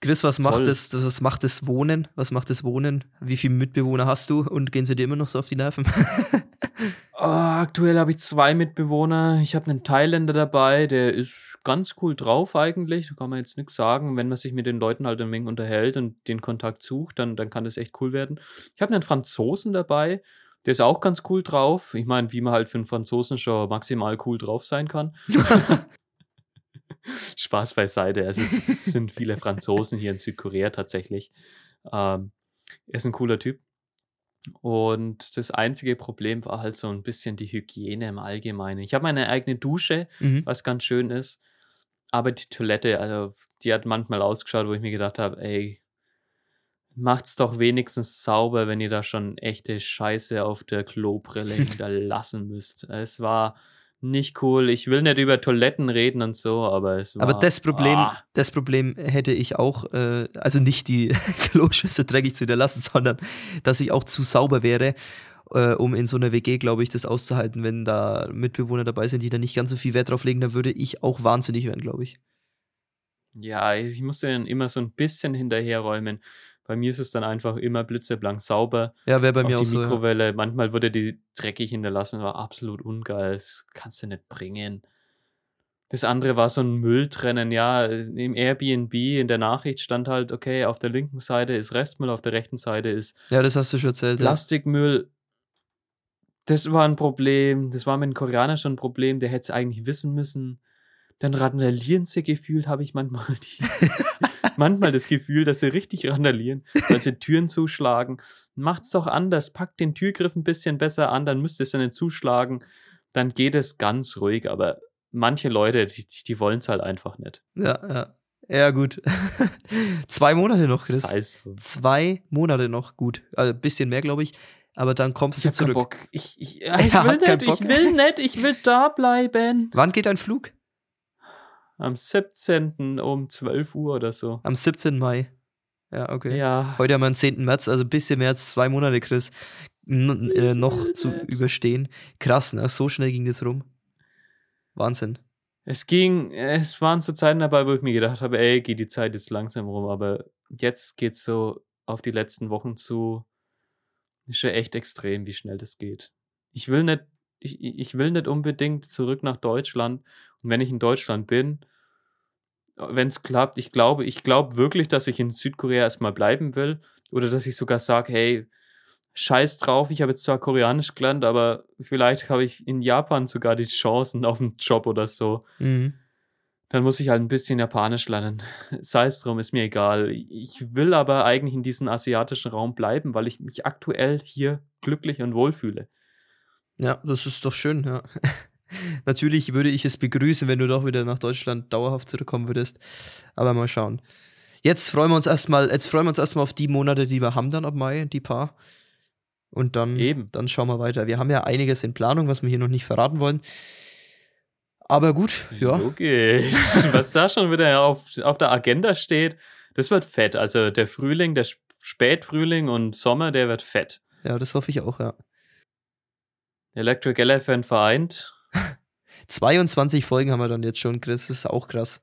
Chris, was macht das, was macht das Wohnen? Was macht das Wohnen? Wie viele Mitbewohner hast du und gehen sie dir immer noch so auf die Nerven? Ah, aktuell habe ich zwei Mitbewohner. Ich habe einen Thailänder dabei, der ist ganz cool drauf eigentlich. Da kann man jetzt nichts sagen. Wenn man sich mit den Leuten halt ein wenig unterhält und den Kontakt sucht, dann, dann kann das echt cool werden. Ich habe einen Franzosen dabei, der ist auch ganz cool drauf. Ich meine, wie man halt für einen Franzosen schon maximal cool drauf sein kann. Spaß beiseite. Also es sind viele Franzosen hier in Südkorea tatsächlich. Ähm, er ist ein cooler Typ. Und das einzige Problem war halt so ein bisschen die Hygiene im Allgemeinen. Ich habe meine eigene Dusche, mhm. was ganz schön ist. Aber die Toilette, also die hat manchmal ausgeschaut, wo ich mir gedacht habe, ey, macht's doch wenigstens sauber, wenn ihr da schon echte Scheiße auf der Klobrille hinterlassen müsst. Es war nicht cool. Ich will nicht über Toiletten reden und so, aber es war. Aber das Problem, Ah, das Problem hätte ich auch, äh, also nicht die Kloschüssel dreckig zu hinterlassen, sondern dass ich auch zu sauber wäre, äh, um in so einer WG, glaube ich, das auszuhalten, wenn da Mitbewohner dabei sind, die da nicht ganz so viel Wert drauf legen, da würde ich auch wahnsinnig werden, glaube ich. Ja, ich musste dann immer so ein bisschen hinterherräumen. Bei mir ist es dann einfach immer blitzeblank sauber. Ja, wäre bei mir die auch so. Ja. Mikrowelle, manchmal wurde die dreckig hinterlassen, war absolut ungeil. Das kannst du nicht bringen. Das andere war so ein Mülltrennen, ja. Im Airbnb in der Nachricht stand halt, okay, auf der linken Seite ist Restmüll, auf der rechten Seite ist ja, das hast du schon erzählt. Ja. Plastikmüll. Das war ein Problem. Das war mit den Koreanern schon ein Problem. Der hätte es eigentlich wissen müssen. Dann randalieren sie gefühlt, habe ich manchmal die, manchmal das Gefühl, dass sie richtig randalieren, weil sie Türen zuschlagen. Macht's doch anders. Packt den Türgriff ein bisschen besser an, dann müsst ihr es ja nicht zuschlagen. Dann geht es ganz ruhig. Aber manche Leute, die, die wollen es halt einfach nicht. Ja, ja. Ja, gut. Zwei Monate noch, Chris. Das heißt, so. Zwei Monate noch, gut. Also ein bisschen mehr, glaube ich. Aber dann kommst du zurück. Bock. Ich, ich, ja, ich Ja, will nicht, ich will nicht, ich will da bleiben. Wann geht dein Flug? Am 17. um 12 Uhr oder so. Am 17. Mai. Ja, okay. Ja. Heute haben wir den 10. März, also ein bisschen mehr als zwei Monate, Chris, äh, noch zu überstehen. Krass, ne? So schnell ging das rum. Wahnsinn. Es ging, es waren so Zeiten dabei, wo ich mir gedacht habe, ey, geht die Zeit jetzt langsam rum, aber jetzt geht's so auf die letzten Wochen zu. Ist schon echt extrem, wie schnell das geht. Ich will nicht, ich, ich will nicht unbedingt zurück nach Deutschland. Und wenn ich in Deutschland bin, wenn es klappt, ich glaube, ich glaube wirklich, dass ich in Südkorea erstmal bleiben will. Oder dass ich sogar sage, hey, scheiß drauf, ich habe jetzt zwar Koreanisch gelernt, aber vielleicht habe ich in Japan sogar die Chancen auf einen Job oder so. Mhm. Dann muss ich halt ein bisschen Japanisch lernen. Sei es drum, ist mir egal. Ich will aber eigentlich in diesem asiatischen Raum bleiben, weil ich mich aktuell hier glücklich und wohl fühle. Ja, das ist doch schön, ja. Natürlich würde ich es begrüßen, wenn du doch wieder nach Deutschland dauerhaft zurückkommen würdest. Aber mal schauen. Jetzt freuen wir uns erstmal, jetzt freuen wir uns erstmal auf die Monate, die wir haben dann ab Mai, die paar. Und dann, Eben. dann schauen wir weiter. Wir haben ja einiges in Planung, was wir hier noch nicht verraten wollen. Aber gut, ja. Logisch. Was da schon wieder auf, auf der Agenda steht, das wird fett. Also der Frühling, der Sp- Spätfrühling und Sommer, der wird fett. Ja, das hoffe ich auch, ja. Electric Elephant vereint. 22 Folgen haben wir dann jetzt schon, Chris. Das ist auch krass.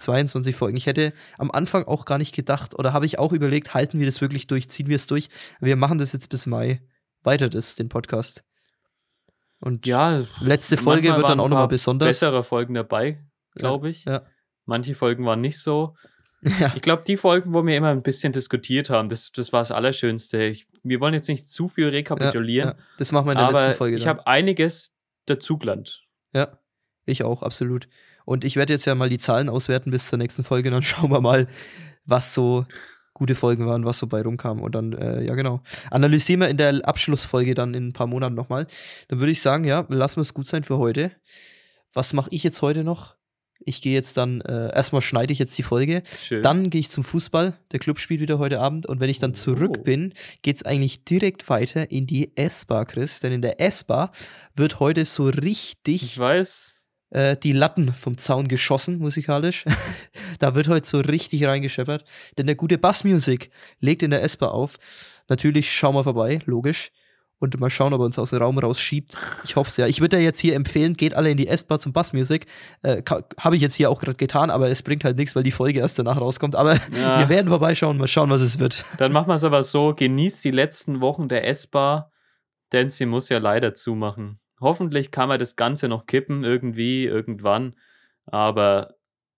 22 Folgen. Ich hätte am Anfang auch gar nicht gedacht, oder habe ich auch überlegt, halten wir das wirklich durch, ziehen wir es durch? Wir machen das jetzt bis Mai. Weiter das, den Podcast. Und Ja, letzte Folge wird dann auch nochmal besonders. Bessere Folgen dabei, glaube ich. Ja. Manche Folgen waren nicht so. Ja. Ich glaube, die Folgen, wo wir immer ein bisschen diskutiert haben, das, das war das Allerschönste. Ich, wir wollen jetzt nicht zu viel rekapitulieren, Ja, das machen wir in der aber letzten Folge. ich dann. habe einiges dazugelernt. Ja, ich auch, absolut. Und ich werde jetzt ja mal die Zahlen auswerten bis zur nächsten Folge, dann schauen wir mal, was so gute Folgen waren, was so bei rumkam. Und dann, äh, ja genau, analysieren wir in der Abschlussfolge dann in ein paar Monaten nochmal. Dann würde ich sagen, ja, lassen wir es gut sein für heute. Was mache ich jetzt heute noch? Ich gehe jetzt dann, äh, erstmal schneide ich jetzt die Folge, Schön. dann gehe ich zum Fußball. Der Club spielt wieder heute Abend. Und wenn ich dann zurück Oh. bin, geht's eigentlich direkt weiter in die S-Bar, Chris. Denn in der S-Bar wird heute so richtig ich weiß. äh, die Latten vom Zaun geschossen, musikalisch. da wird heute so richtig reingescheppert. Denn der gute Bassmusik legt in der S-Bar auf. Natürlich schauen wir vorbei, logisch. Und mal schauen, ob er uns aus dem Raum rausschiebt. Ich hoffe es ja. Ich würde ja jetzt hier empfehlen, geht alle in die S-Bar zum Bassmusik. Äh, Habe ich jetzt hier auch gerade getan, aber es bringt halt nichts, weil die Folge erst danach rauskommt. Aber Ja. wir werden vorbeischauen, mal schauen, was es wird. Dann machen wir es aber so, genießt die letzten Wochen der S-Bar, denn sie muss ja leider zumachen. Hoffentlich kann man das Ganze noch kippen, irgendwie, irgendwann. Aber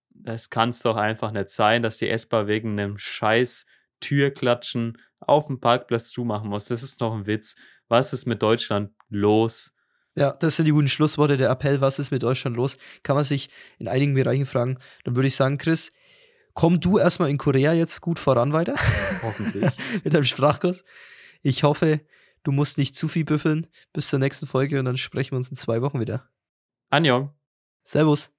das kann es doch einfach nicht sein, dass die S-Bar wegen einem scheiß Türklatschen auf dem Parkplatz zumachen muss. Das ist doch ein Witz. Was ist mit Deutschland los? Ja, das sind die guten Schlussworte. Der Appell, was ist mit Deutschland los? Kann man sich in einigen Bereichen fragen. Dann würde ich sagen, Chris, komm du erstmal in Korea jetzt gut voran weiter Hoffentlich. mit deinem Sprachkurs. Ich hoffe, du musst nicht zu viel büffeln. Bis zur nächsten Folge und dann sprechen wir uns in zwei Wochen wieder. Anjong. Servus.